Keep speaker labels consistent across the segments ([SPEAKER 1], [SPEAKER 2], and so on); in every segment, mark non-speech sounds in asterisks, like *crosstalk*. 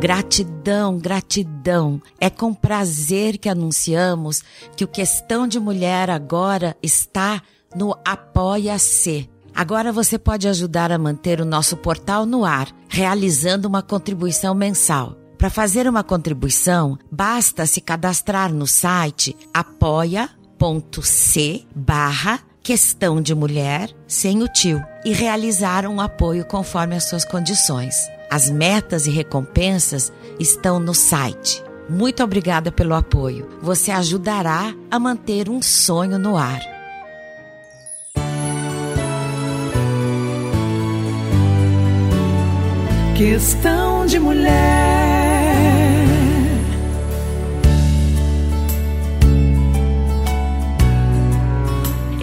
[SPEAKER 1] Gratidão, gratidão. É com prazer que anunciamos que o Questão de Mulher agora está no Apoia-se. Agora você pode ajudar a manter o nosso portal no ar, realizando uma contribuição mensal. Para fazer uma contribuição, basta se cadastrar no site apoia.c barra questão de mulher sem o tio e realizar um apoio conforme as suas condições. As metas e recompensas estão no site. Muito obrigada pelo apoio. Você ajudará a manter um sonho no ar.
[SPEAKER 2] Questão de mulher.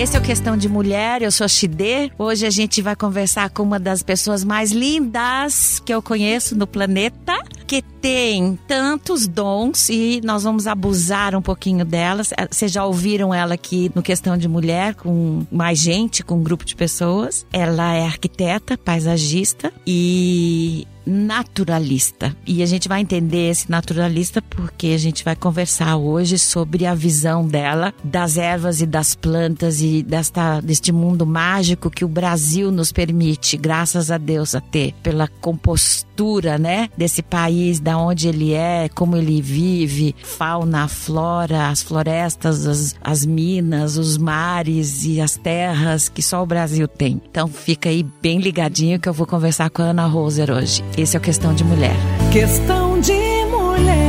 [SPEAKER 1] Esse é o Questão de Mulher, eu sou Xidê. Hoje a gente vai conversar com uma das pessoas mais lindas que eu conheço no planeta, que tem tantos dons e nós vamos abusar um pouquinho delas. Eh, vocês já ouviram ela aqui no Questão de Mulher com mais gente, com um grupo de pessoas. Ela é arquiteta, paisagista e naturalista. E a gente vai entender esse naturalista porque a gente vai conversar hoje sobre a visão dela das ervas e das plantas e desta, deste mundo mágico que o Brasil nos permite, graças a Deus, a ter pela compostura, né, desse país, da onde ele é, como ele vive, fauna, flora, as florestas, as, as minas, os mares e as terras que só o Brasil tem. Então fica aí bem ligadinho que eu vou conversar com a Ana Roser hoje. Esse é o Questão de Mulher.
[SPEAKER 2] Questão de mulher.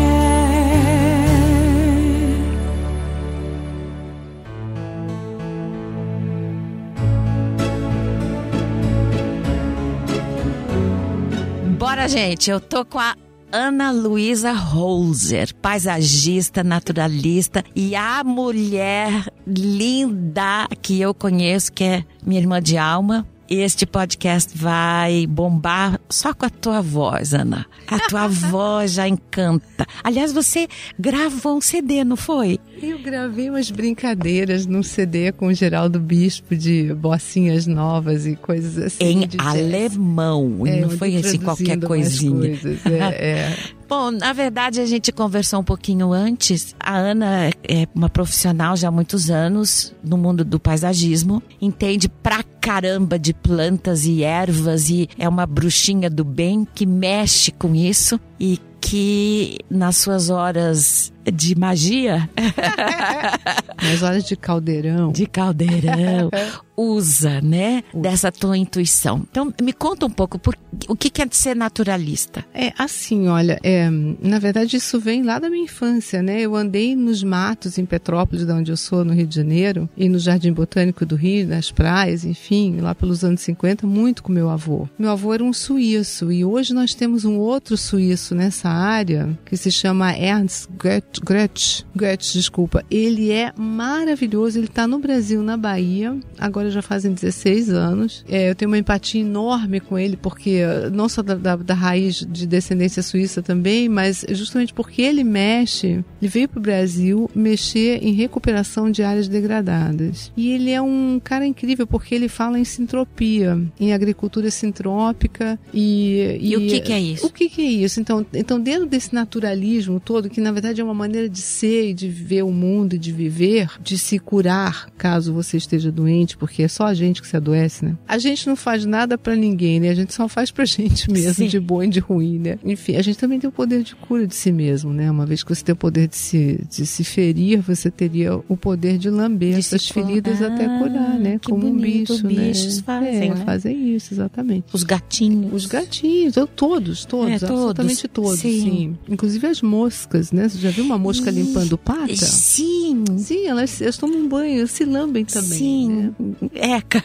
[SPEAKER 1] Bora, gente. Eu tô com a Ana Luísa Holzer, paisagista, naturalista e a mulher linda que eu conheço, que é minha irmã de alma, este podcast vai bombar só com a tua voz, Ana. A tua *laughs* voz já encanta. Aliás, você gravou um CD, não foi?
[SPEAKER 3] Eu gravei umas brincadeiras num CD com o Geraldo Bispo de bocinhas novas e coisas assim.
[SPEAKER 1] Em alemão, é, não foi assim qualquer coisinha.
[SPEAKER 3] Coisas, é, é. *laughs*
[SPEAKER 1] Bom, na verdade a gente conversou um pouquinho antes. A Ana é uma profissional já há muitos anos no mundo do paisagismo, entende pra caramba de plantas e ervas e é uma bruxinha do bem que mexe com isso e que nas suas horas de magia, *laughs*
[SPEAKER 3] nas horas de caldeirão,
[SPEAKER 1] de caldeirão, *laughs* usa, né, dessa tua intuição. Então, me conta um pouco por, o que quer ser naturalista.
[SPEAKER 3] É assim, olha, é, na verdade isso vem lá da minha infância, né? Eu andei nos matos em Petrópolis, da onde eu sou, no Rio de Janeiro, e no Jardim Botânico do Rio, nas praias, enfim, lá pelos anos 50, muito com meu avô. Meu avô era um suíço e hoje nós temos um outro suíço nessa área que se chama Ernst Goethe. Goethe, desculpa. Ele é maravilhoso, ele está no Brasil, na Bahia. Agora já fazem 16 anos. É, eu tenho uma empatia enorme com ele, porque não só da, da, da, raiz de descendência suíça também, mas justamente porque ele mexe, ele veio para o Brasil mexer em recuperação de áreas degradadas. E ele é um cara incrível porque ele fala em sintropia, em agricultura sintrópica e...
[SPEAKER 1] E, e o que, que, é isso?
[SPEAKER 3] O que, que é isso? Então, então, dentro desse naturalismo todo, que na verdade é uma maneira de ser e de ver o mundo e de viver, de se curar caso você esteja doente, porque é só a gente que se adoece, né? A gente não faz nada para ninguém, né? A gente só faz pra *laughs* gente mesmo, Sim. de bom e de ruim, né? Enfim, a gente também tem o poder de cura de si mesmo, né? Uma vez que você tem o poder de se, de se ferir, você teria o poder de lamber de essas feridas até curar, né? Como
[SPEAKER 1] bonito,
[SPEAKER 3] um bicho,
[SPEAKER 1] né? bichos fazem,
[SPEAKER 3] é,
[SPEAKER 1] né?
[SPEAKER 3] fazem isso, exatamente.
[SPEAKER 1] Os gatinhos.
[SPEAKER 3] Os gatinhos, todos, todos, é, absolutamente todos, sim. sim. Inclusive as moscas, né? Você já viu uma mosca e... limpando pata?
[SPEAKER 1] Sim.
[SPEAKER 3] Sim, elas, elas tomam banho, se lambem também.
[SPEAKER 1] Sim.
[SPEAKER 3] Né?
[SPEAKER 1] Eca.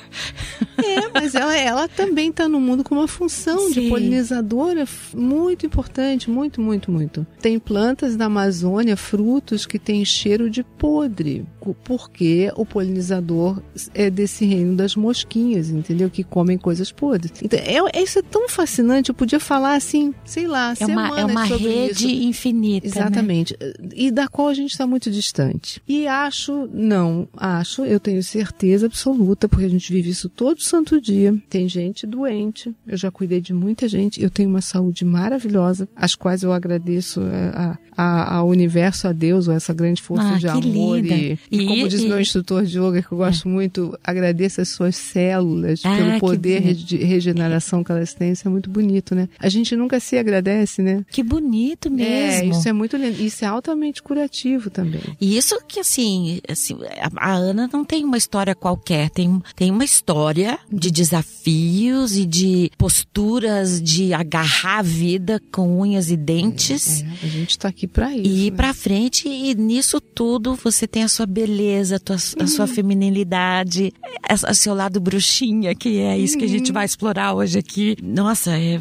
[SPEAKER 3] É, mas ela, ela também está no mundo com uma função Sim. de polinizadora muito importante, muito, muito, muito. Tem plantas da Amazônia, frutos que têm cheiro de podre, porque o polinizador é desse reino das mosquinhas, entendeu? Que comem coisas podres. Então, é, isso é tão fascinante, eu podia falar assim, sei lá,
[SPEAKER 1] é uma, é uma rede
[SPEAKER 3] isso.
[SPEAKER 1] infinita.
[SPEAKER 3] Exatamente.
[SPEAKER 1] Né?
[SPEAKER 3] E da qual a gente está muito distante. E acho, não, acho, eu tenho certeza absoluta, porque a gente vive isso todo santo dia. Tem gente doente, eu já cuidei de muita gente, eu tenho uma saúde maravilhosa, às quais eu agradeço é, a, a, ao universo, a Deus, essa grande força
[SPEAKER 1] Ah,
[SPEAKER 3] de amor. E, e
[SPEAKER 1] E-
[SPEAKER 3] como diz
[SPEAKER 1] e-
[SPEAKER 3] meu instrutor de yoga, que eu gosto muito, agradeça as suas células
[SPEAKER 1] Ah,
[SPEAKER 3] pelo poder de regeneração que elas têm. Isso é muito bonito, né? A gente nunca se agradece, né?
[SPEAKER 1] Que bonito mesmo.
[SPEAKER 3] É, isso é muito lindo. Isso é altamente curativo também.
[SPEAKER 1] E isso que, assim, assim, a Ana não tem uma história qualquer, tem, tem uma história de desafios e de posturas de agarrar a vida com unhas e dentes.
[SPEAKER 3] É, a gente tá aqui pra isso.
[SPEAKER 1] E ir
[SPEAKER 3] né?
[SPEAKER 1] pra frente, e nisso tudo você tem a sua beleza, a, tua- a sua feminilidade, a seu lado bruxinha, que é isso que a gente vai explorar hoje aqui. Nossa, é, é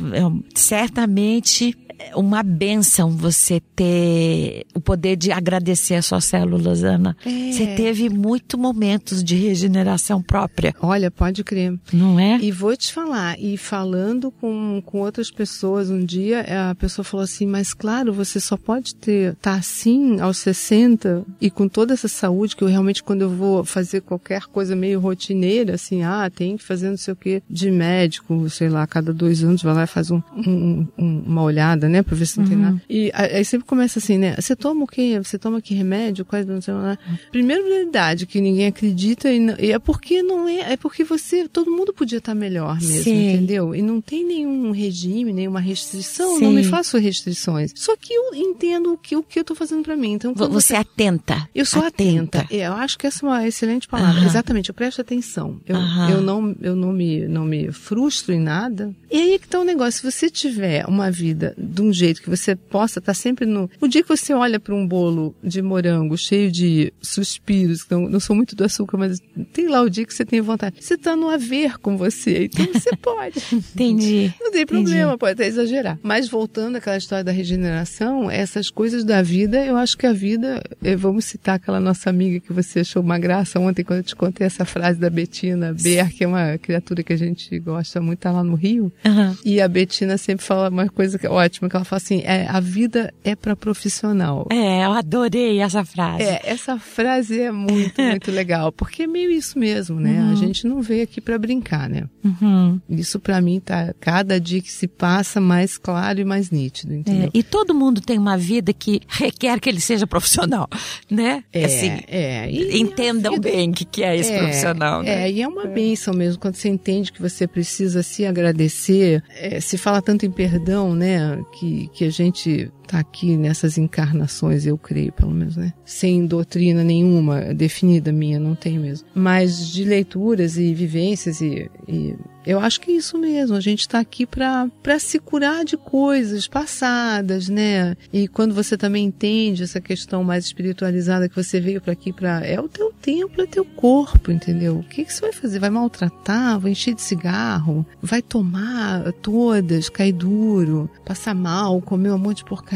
[SPEAKER 1] certamente uma benção você ter o poder de agradecer as suas células, Ana.
[SPEAKER 3] É.
[SPEAKER 1] Você teve muitos momentos de regeneração própria,
[SPEAKER 3] Olha, pode crer.
[SPEAKER 1] não é?
[SPEAKER 3] E vou te falar, e falando com, com outras pessoas um dia, a pessoa falou assim, mas claro, você só pode ter, tá assim aos 60 e com toda essa saúde que eu realmente quando eu vou fazer qualquer coisa meio rotineira, assim, ah, tem que fazer não sei o que de médico, sei lá, a cada dois anos vai lá e faz um- um- uma olhada, né, pra ver se não tem nada. E aí sempre começa assim, né, você toma o quê? Você toma que remédio? Quais não sei lá. Primeiro, verdade, que ninguém acredita e, não- e é porque não é, é porque você, todo mundo podia estar melhor mesmo,
[SPEAKER 1] Sim.
[SPEAKER 3] entendeu? E não tem nenhum regime, nenhuma restrição,
[SPEAKER 1] Sim.
[SPEAKER 3] não me faço restrições. Só que eu entendo o que, o que eu tô fazendo pra mim. Então,
[SPEAKER 1] Você é atenta.
[SPEAKER 3] eu sou atenta. É, eu acho que essa é uma excelente palavra.
[SPEAKER 1] Aham.
[SPEAKER 3] Exatamente, eu presto atenção. Eu,
[SPEAKER 1] Aham.
[SPEAKER 3] eu, não, eu não, me, não me frustro em nada. E aí que tá o negócio. Se você tiver uma vida de um jeito que você possa estar sempre no. O dia que você olha para um bolo de morango cheio de suspiros, não, não sou muito do açúcar, mas tem lá o dia que você tem vontade. Você tá no haver com você, então você *laughs* pode.
[SPEAKER 1] Entendi.
[SPEAKER 3] Não tem
[SPEAKER 1] Entendi.
[SPEAKER 3] problema, pode até exagerar. Mas voltando àquela história da regeneração, essas coisas da vida, eu acho que a vida, eh, vamos citar aquela nossa amiga que você achou uma graça ontem quando eu te contei essa frase da Betina Ber, que é uma criatura que a gente gosta muito, tá lá no Rio.
[SPEAKER 1] Aham.
[SPEAKER 3] E a Betina sempre fala uma coisa que é ótima, que ela fala assim, é, a vida é para profissional.
[SPEAKER 1] É, eu adorei essa frase.
[SPEAKER 3] É, essa frase é muito, *laughs* muito legal, porque é meio isso mesmo, né? A gente não veio aqui para brincar, né?
[SPEAKER 1] Uhum.
[SPEAKER 3] Isso pra mim tá cada dia que se passa mais claro e mais nítido, entendeu?
[SPEAKER 1] É, e todo mundo tem uma vida que requer que ele seja profissional, *laughs* né?
[SPEAKER 3] É,
[SPEAKER 1] assim,
[SPEAKER 3] é. E
[SPEAKER 1] entendam
[SPEAKER 3] vida-
[SPEAKER 1] bem o que, que é esse
[SPEAKER 3] é,
[SPEAKER 1] profissional, né?
[SPEAKER 3] É, e é uma bênção mesmo, quando você entende que você precisa se agradecer. É, se fala tanto em perdão, né? Que, que a gente tá aqui nessas encarnações, eu creio, pelo menos, né? Sem doutrina nenhuma definida minha, não tenho mesmo. Mas de leituras e vivências e, e eu acho que é isso mesmo. A gente está aqui para se curar de coisas passadas, né? E quando você também entende essa questão mais espiritualizada que você veio para aqui para é o teu templo, é teu corpo, entendeu? O que, que você vai fazer? Vai maltratar? Vai encher de cigarro? Vai tomar todas, cair duro, passar mal, comer um monte de porcaria?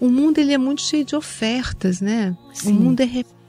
[SPEAKER 3] O mundo ele é muito cheio de ofertas, né?
[SPEAKER 1] Sim.
[SPEAKER 3] O mundo é repleto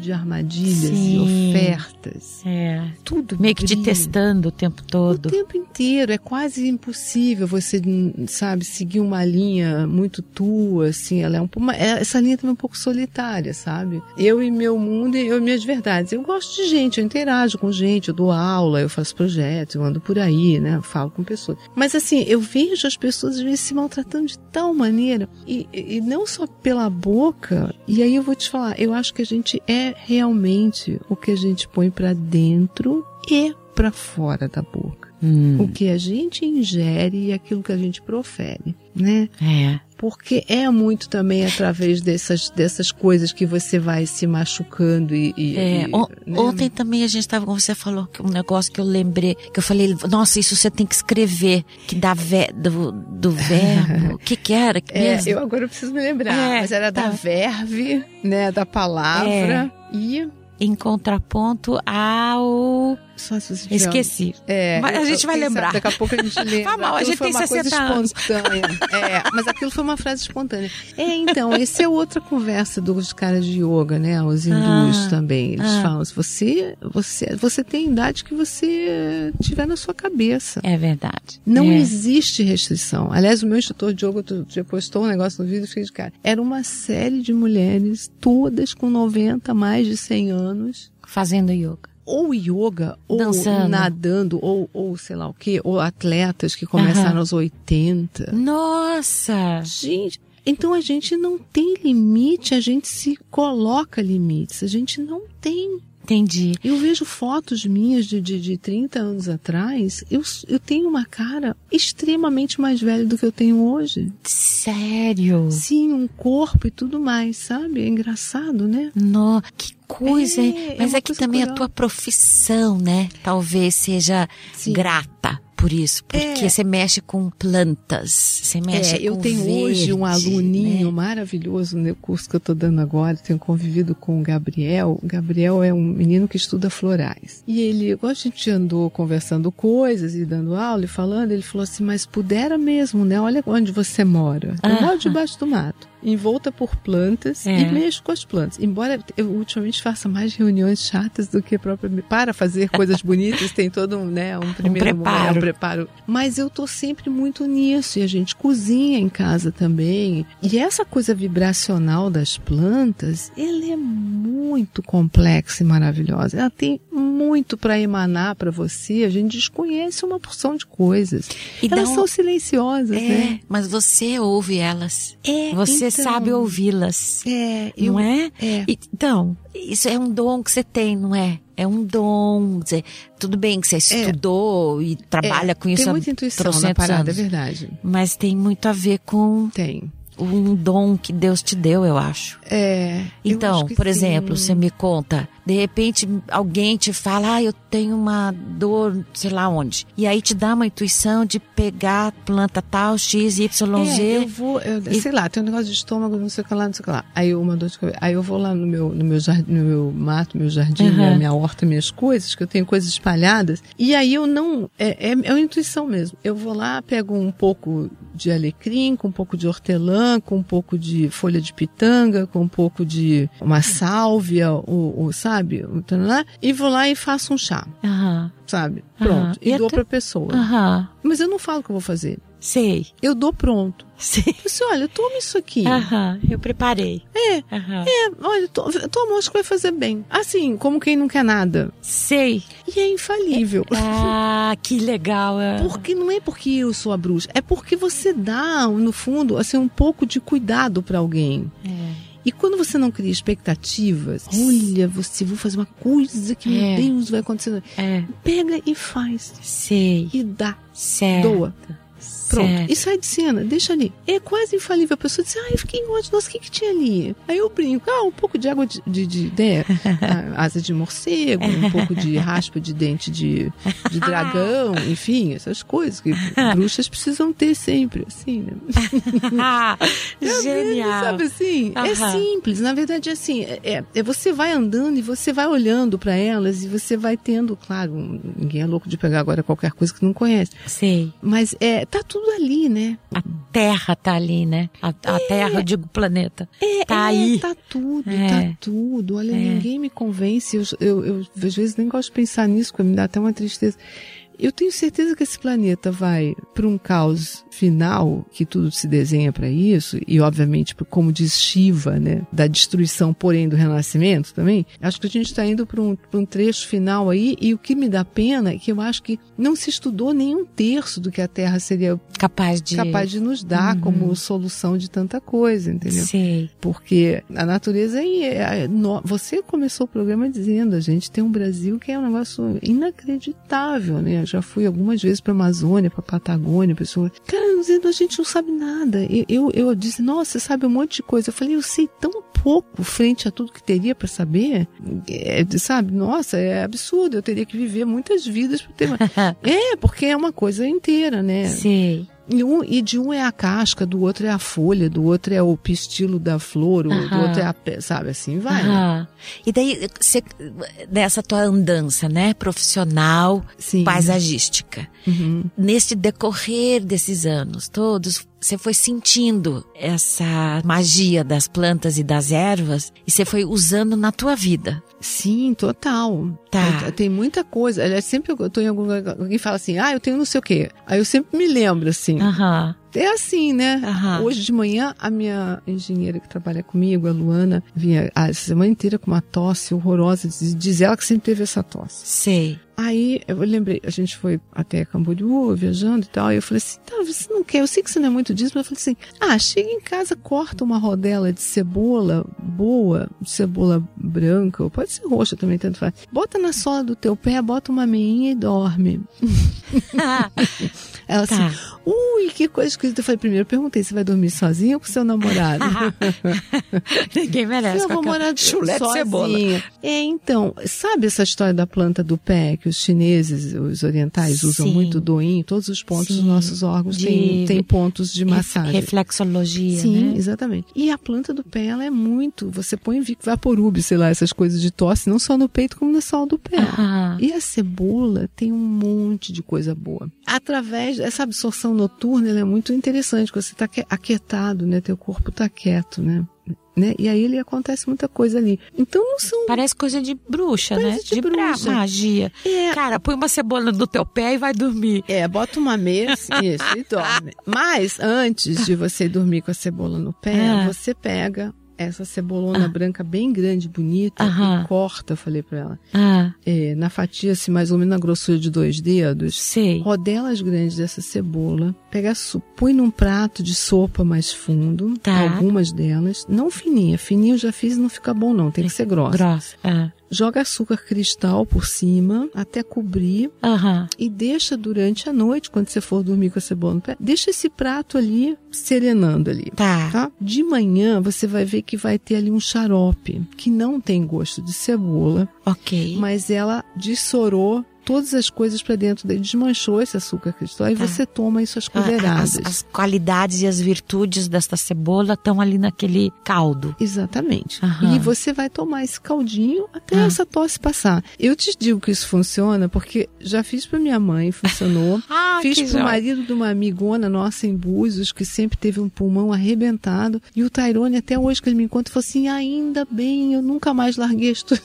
[SPEAKER 3] de armadilhas
[SPEAKER 1] Sim.
[SPEAKER 3] e ofertas.
[SPEAKER 1] É.
[SPEAKER 3] Tudo
[SPEAKER 1] Meio que te testando o tempo
[SPEAKER 3] O
[SPEAKER 1] todo.
[SPEAKER 3] tempo inteiro. É quase impossível você, sabe, seguir uma linha muito tua, assim. Ela é um uma- é- Essa linha também é um pouco solitária, sabe? Eu e meu mundo e eu e minhas verdades. Eu gosto de gente, eu interajo com gente, eu dou aula, eu faço projetos, eu ando por aí, né? Eu falo com pessoas. Mas assim, eu vejo as pessoas às vezes se maltratando de tal maneira. E, e e não só pela boca. E aí eu vou te falar, eu acho que a gente é realmente o que a gente põe pra dentro e pra fora da boca
[SPEAKER 1] Hum,
[SPEAKER 3] o que a gente ingere e aquilo que a gente profere, né?
[SPEAKER 1] é.
[SPEAKER 3] Porque é muito também através dessas, dessas coisas que você vai se machucando e. e-
[SPEAKER 1] É,
[SPEAKER 3] e,
[SPEAKER 1] on-
[SPEAKER 3] né?
[SPEAKER 1] Ontem também a gente estava, como você falou, que um negócio que eu lembrei, que eu falei, nossa, isso você tem que escrever, que dá ve, do, do *laughs* verbo. O que que era que
[SPEAKER 3] É, eu agora preciso me lembrar.
[SPEAKER 1] É,
[SPEAKER 3] mas era
[SPEAKER 1] tá.
[SPEAKER 3] da verve, né? Da palavra e.
[SPEAKER 1] em contraponto ao. Esqueci.
[SPEAKER 3] É,
[SPEAKER 1] Mas a gente vai
[SPEAKER 3] sabe
[SPEAKER 1] lembrar.
[SPEAKER 3] Daqui a pouco a gente *laughs* lembra.
[SPEAKER 1] Tá bom, a gente tem
[SPEAKER 3] uma coisa
[SPEAKER 1] 60 anos.
[SPEAKER 3] É, mas aquilo foi uma frase espontânea. *laughs* É, então, essa é outra conversa dos caras de yoga, né? Os hindus
[SPEAKER 1] Ah,
[SPEAKER 3] também. Eles
[SPEAKER 1] ah.
[SPEAKER 3] falam, você, você, você tem a idade que você tiver na sua cabeça.
[SPEAKER 1] É verdade.
[SPEAKER 3] Não
[SPEAKER 1] é.
[SPEAKER 3] existe restrição. Aliás, o meu instrutor de yoga outro dia postou um negócio no vídeo e fiquei de cara. Era uma série de mulheres, todas com 90, mais de 100 anos,
[SPEAKER 1] Fazendo yoga.
[SPEAKER 3] ou yoga, ou
[SPEAKER 1] Dançando.
[SPEAKER 3] nadando, ou, ou sei lá o quê, ou atletas que começaram
[SPEAKER 1] Aham.
[SPEAKER 3] aos 80.
[SPEAKER 1] Nossa!
[SPEAKER 3] Gente, então a gente não tem limite, a gente se coloca limites, a gente não tem.
[SPEAKER 1] Entendi.
[SPEAKER 3] Eu vejo fotos minhas de, de, de 30 anos atrás, eu, eu tenho uma cara extremamente mais velha do que eu tenho hoje.
[SPEAKER 1] Sério?
[SPEAKER 3] Sim, um corpo e tudo mais, sabe? É engraçado, né?
[SPEAKER 1] No, que coisa,
[SPEAKER 3] É, é
[SPEAKER 1] Mas
[SPEAKER 3] uma
[SPEAKER 1] é que também a
[SPEAKER 3] curiosa.
[SPEAKER 1] tua profissão, né? Talvez seja
[SPEAKER 3] Sim.
[SPEAKER 1] grata por isso, porque
[SPEAKER 3] É.
[SPEAKER 1] você mexe com plantas, você mexe
[SPEAKER 3] É, eu
[SPEAKER 1] com
[SPEAKER 3] tenho hoje um
[SPEAKER 1] verde,
[SPEAKER 3] aluninho
[SPEAKER 1] né?
[SPEAKER 3] maravilhoso no curso que eu estou dando agora, tenho convivido com o Gabriel. O Gabriel é um menino que estuda florais. E ele, igual a gente andou conversando coisas e dando aula e falando, ele falou assim, mas pudera mesmo, né? Olha onde você mora. Eu
[SPEAKER 1] Ah.
[SPEAKER 3] moro debaixo do mato. Envolta por plantas
[SPEAKER 1] É.
[SPEAKER 3] e mexo com as plantas. Embora eu ultimamente faça mais reuniões chatas do que propriamente para fazer coisas bonitas, tem todo um, né, um primeiro
[SPEAKER 1] preparo.
[SPEAKER 3] é, um preparo. Mas eu tô sempre muito nisso e a gente cozinha em casa também. E essa coisa vibracional das plantas, ela é muito complexa e maravilhosa. Ela tem muito para emanar para você. A gente desconhece uma porção de coisas.
[SPEAKER 1] E
[SPEAKER 3] Elas
[SPEAKER 1] um-
[SPEAKER 3] são silenciosas,
[SPEAKER 1] É,
[SPEAKER 3] né?
[SPEAKER 1] mas você ouve elas.
[SPEAKER 3] É,
[SPEAKER 1] Você
[SPEAKER 3] então.
[SPEAKER 1] sabe ouvi-las.
[SPEAKER 3] É, eu,
[SPEAKER 1] Não é?
[SPEAKER 3] é.
[SPEAKER 1] Então, isso é um dom que você tem, não é? É um dom. Você- tudo bem que você estudou e trabalha
[SPEAKER 3] É,
[SPEAKER 1] com isso
[SPEAKER 3] Tem muita intuição na parada,
[SPEAKER 1] anos.
[SPEAKER 3] é verdade.
[SPEAKER 1] Mas tem muito a ver com
[SPEAKER 3] Tem.
[SPEAKER 1] Um dom que Deus te deu, eu acho.
[SPEAKER 3] É. eu
[SPEAKER 1] Então,
[SPEAKER 3] acho
[SPEAKER 1] por
[SPEAKER 3] sim.
[SPEAKER 1] exemplo, você me conta, de repente alguém te fala, ah, eu tenho uma dor, sei lá onde. E aí te dá uma intuição de pegar planta tal, X, Y, Z.
[SPEAKER 3] É, eu vou, eu,
[SPEAKER 1] E-
[SPEAKER 3] sei lá, tem um negócio de estômago, não sei o que lá, não sei o que lá. Aí uma dor de cabeça. Aí eu vou lá no meu, no meu no meu mato, meu jardim,
[SPEAKER 1] Uhum.
[SPEAKER 3] minha, minha horta, minhas coisas, que eu tenho coisas espalhadas. E aí eu não, é, é, é uma intuição mesmo. Eu vou lá, pego um pouco de alecrim, com um pouco de hortelã, com um pouco de folha de pitanga, com um pouco de uma sálvia, ou, ou, sabe, e vou lá e faço um chá,
[SPEAKER 1] Aham,
[SPEAKER 3] sabe? Pronto.
[SPEAKER 1] E
[SPEAKER 3] E, dou
[SPEAKER 1] até-
[SPEAKER 3] pra pessoa.
[SPEAKER 1] aham,
[SPEAKER 3] Mas eu não falo o que eu vou fazer.
[SPEAKER 1] Sei,
[SPEAKER 3] Eu dou pronto.
[SPEAKER 1] sei.
[SPEAKER 3] Eu disse, olha, toma isso aqui.
[SPEAKER 1] Aham, eu preparei.
[SPEAKER 3] É,
[SPEAKER 1] Aham.
[SPEAKER 3] é, olha, to, toma, acho que vai fazer bem. Assim, como quem não quer nada.
[SPEAKER 1] Sei.
[SPEAKER 3] E é infalível.
[SPEAKER 1] Ah, *laughs* que legal. é.
[SPEAKER 3] Porque não é porque eu sou a bruxa, é porque você dá, no fundo, assim, um pouco de cuidado pra alguém.
[SPEAKER 1] É.
[SPEAKER 3] E quando você não cria expectativas, olha, você vou fazer uma coisa que,
[SPEAKER 1] É.
[SPEAKER 3] meu Deus, vai acontecer.
[SPEAKER 1] É,
[SPEAKER 3] Pega e faz.
[SPEAKER 1] sei.
[SPEAKER 3] E dá.
[SPEAKER 1] Certo.
[SPEAKER 3] Doa. Pronto.
[SPEAKER 1] Certo.
[SPEAKER 3] E sai de cena, deixa ali. É quase infalível. A pessoa diz, ah, eu fiquei em ódio, nossa, o que, que tinha ali? Aí eu brinco, ah, um pouco de água de, de, de né, *laughs* asa de morcego, um pouco de raspa de dente de, de dragão, *laughs* enfim, essas coisas que bruxas precisam ter sempre, assim, né? *laughs* É
[SPEAKER 1] genial.
[SPEAKER 3] Sabe assim? É
[SPEAKER 1] Aham.
[SPEAKER 3] simples. Na verdade, é assim, é, é- é você vai andando e você vai olhando pra elas e você vai tendo, claro, ninguém é louco de pegar agora qualquer coisa que não conhece.
[SPEAKER 1] Sei.
[SPEAKER 3] Mas é, tá tudo ali, né?
[SPEAKER 1] A Terra tá ali, né? A, a Terra, eu digo planeta.
[SPEAKER 3] É,
[SPEAKER 1] Tá
[SPEAKER 3] é,
[SPEAKER 1] aí.
[SPEAKER 3] Tá tudo,
[SPEAKER 1] É.
[SPEAKER 3] tá tudo. Olha,
[SPEAKER 1] É.
[SPEAKER 3] ninguém me convence. Eu, eu, eu, às vezes nem gosto de pensar nisso, porque me dá até uma tristeza. Eu tenho certeza que esse planeta vai para um caos final, que tudo se desenha para isso, e obviamente, como diz Shiva, né, da destruição, porém do renascimento também. Acho que a gente está indo para um, um trecho final aí, e o que me dá pena é que eu acho que não se estudou nem um terço do que a Terra seria
[SPEAKER 1] Capaz de.
[SPEAKER 3] capaz de nos dar
[SPEAKER 1] Uhum.
[SPEAKER 3] como solução de tanta coisa, entendeu?
[SPEAKER 1] Sei.
[SPEAKER 3] Porque a natureza é, é- você começou o programa dizendo a gente tem um Brasil que é um negócio inacreditável, né? Já fui algumas vezes para Amazônia, para Patagônia, pessoa, cara, a gente não sabe nada. Eu, eu, eu disse, nossa, você sabe um monte de coisa. Eu falei, eu sei tão pouco frente a tudo que teria para saber, É, sabe? Nossa, é absurdo. Eu teria que viver muitas vidas para ter. *laughs* é porque é uma coisa inteira, né?
[SPEAKER 1] Sei.
[SPEAKER 3] E, um, e de um é a casca, do outro é a folha, do outro é o pistilo da flor, o do
[SPEAKER 1] Aham.
[SPEAKER 3] outro é a, sabe, assim vai. né?
[SPEAKER 1] Aham. E daí, você, dessa tua andança, né? Profissional,
[SPEAKER 3] Sim.
[SPEAKER 1] paisagística.
[SPEAKER 3] Uhum.
[SPEAKER 1] Nesse decorrer desses anos todos, você foi sentindo essa magia das plantas e das ervas e você foi usando na tua vida.
[SPEAKER 3] Sim, total.
[SPEAKER 1] Tá.
[SPEAKER 3] Tem- Tem muita coisa. Aliás, sempre eu tô em algum lugar, alguém fala assim, ah, eu tenho não sei o quê. Aí eu sempre me lembro, assim.
[SPEAKER 1] Aham.
[SPEAKER 3] É assim, né?
[SPEAKER 1] Aham.
[SPEAKER 3] Hoje de manhã, a minha engenheira que trabalha comigo, a Luana, vinha a semana inteira com uma tosse horrorosa. Diz, diz ela que sempre teve essa tosse.
[SPEAKER 1] Sei.
[SPEAKER 3] Aí eu lembrei, a gente foi até Camboriú, viajando e tal. Aí eu falei assim: tá, você não quer, eu sei que você não é muito disso, mas eu falei assim: ah, chega em casa, corta uma rodela de cebola boa, cebola branca, ou pode ser roxa também, tanto faz. Bota na sola do teu pé, bota uma meinha e dorme. *laughs* Ela
[SPEAKER 1] Tá.
[SPEAKER 3] assim, ui, que coisa esquisita. Eu falei, primeiro eu perguntei, você vai dormir sozinho ou com seu namorado? *laughs*
[SPEAKER 1] Ninguém merece.
[SPEAKER 3] Eu vou morar
[SPEAKER 1] chulé de
[SPEAKER 3] sozinha.
[SPEAKER 1] cebola.
[SPEAKER 3] É, então, sabe essa história da planta do pé que os chineses, os orientais usam
[SPEAKER 1] Sim.
[SPEAKER 3] muito doim? Todos os pontos
[SPEAKER 1] Sim.
[SPEAKER 3] dos nossos órgãos
[SPEAKER 1] De-
[SPEAKER 3] têm, têm pontos de massagem.
[SPEAKER 1] Reflexologia,
[SPEAKER 3] Sim,
[SPEAKER 1] né?
[SPEAKER 3] exatamente. E a planta do pé, ela é muito. Você põe vaporub, sei lá, essas coisas de tosse, não só no peito, como na sola do pé.
[SPEAKER 1] Aham.
[SPEAKER 3] E a cebola tem um monte de coisa boa. Através dessa absorção noturna, é muito interessante, porque você está aquietado, né? Teu corpo está quieto, né? né? E aí ele acontece muita coisa ali. Então não são.
[SPEAKER 1] Parece coisa de bruxa,
[SPEAKER 3] Coisa
[SPEAKER 1] né?
[SPEAKER 3] de
[SPEAKER 1] bra-
[SPEAKER 3] bruxa.
[SPEAKER 1] magia.
[SPEAKER 3] É,
[SPEAKER 1] Cara, põe uma cebola no teu pé e vai dormir.
[SPEAKER 3] É, bota uma mesa, *laughs* isso, e dorme. Mas antes de você dormir com a cebola no pé,
[SPEAKER 1] Ah.
[SPEAKER 3] você pega essa cebolona branca bem grande, bonita,
[SPEAKER 1] Aham.
[SPEAKER 3] e corta, falei pra ela,
[SPEAKER 1] Ah,
[SPEAKER 3] é, na fatia, assim, mais ou menos na grossura de dois dedos.
[SPEAKER 1] sei.
[SPEAKER 3] Rodelas grandes dessa cebola, pega, põe num prato de sopa mais fundo,
[SPEAKER 1] Tá.
[SPEAKER 3] algumas delas, não fininha, fininha eu já fiz e não fica bom não, tem que ser grossa.
[SPEAKER 1] Grossa. Ah.
[SPEAKER 3] Joga açúcar cristal por cima, até cobrir,
[SPEAKER 1] Aham.
[SPEAKER 3] e deixa durante a noite, quando você for dormir com a cebola no pé, deixa esse prato ali serenando ali.
[SPEAKER 1] Tá.
[SPEAKER 3] Tá? De manhã você vai ver que vai ter ali um xarope que não tem gosto de cebola,
[SPEAKER 1] Ok.
[SPEAKER 3] mas ela dissorou todas as coisas para dentro dele, desmanchou esse açúcar cristal e
[SPEAKER 1] Tá.
[SPEAKER 3] você toma isso às
[SPEAKER 1] Ah,
[SPEAKER 3] colheradas.
[SPEAKER 1] As, as qualidades e as virtudes desta cebola estão ali naquele caldo.
[SPEAKER 3] Exatamente.
[SPEAKER 1] Aham.
[SPEAKER 3] E você vai tomar esse caldinho até
[SPEAKER 1] Ah.
[SPEAKER 3] essa tosse passar. Eu te digo que isso funciona porque já fiz para minha mãe, funcionou. *laughs*
[SPEAKER 1] Ah,
[SPEAKER 3] Fiz pro
[SPEAKER 1] joia.
[SPEAKER 3] marido de uma amigona nossa em Búzios, que sempre teve um pulmão arrebentado. E o Tairone, até hoje que ele me encontra, falou assim: ainda bem, eu nunca mais larguei este teu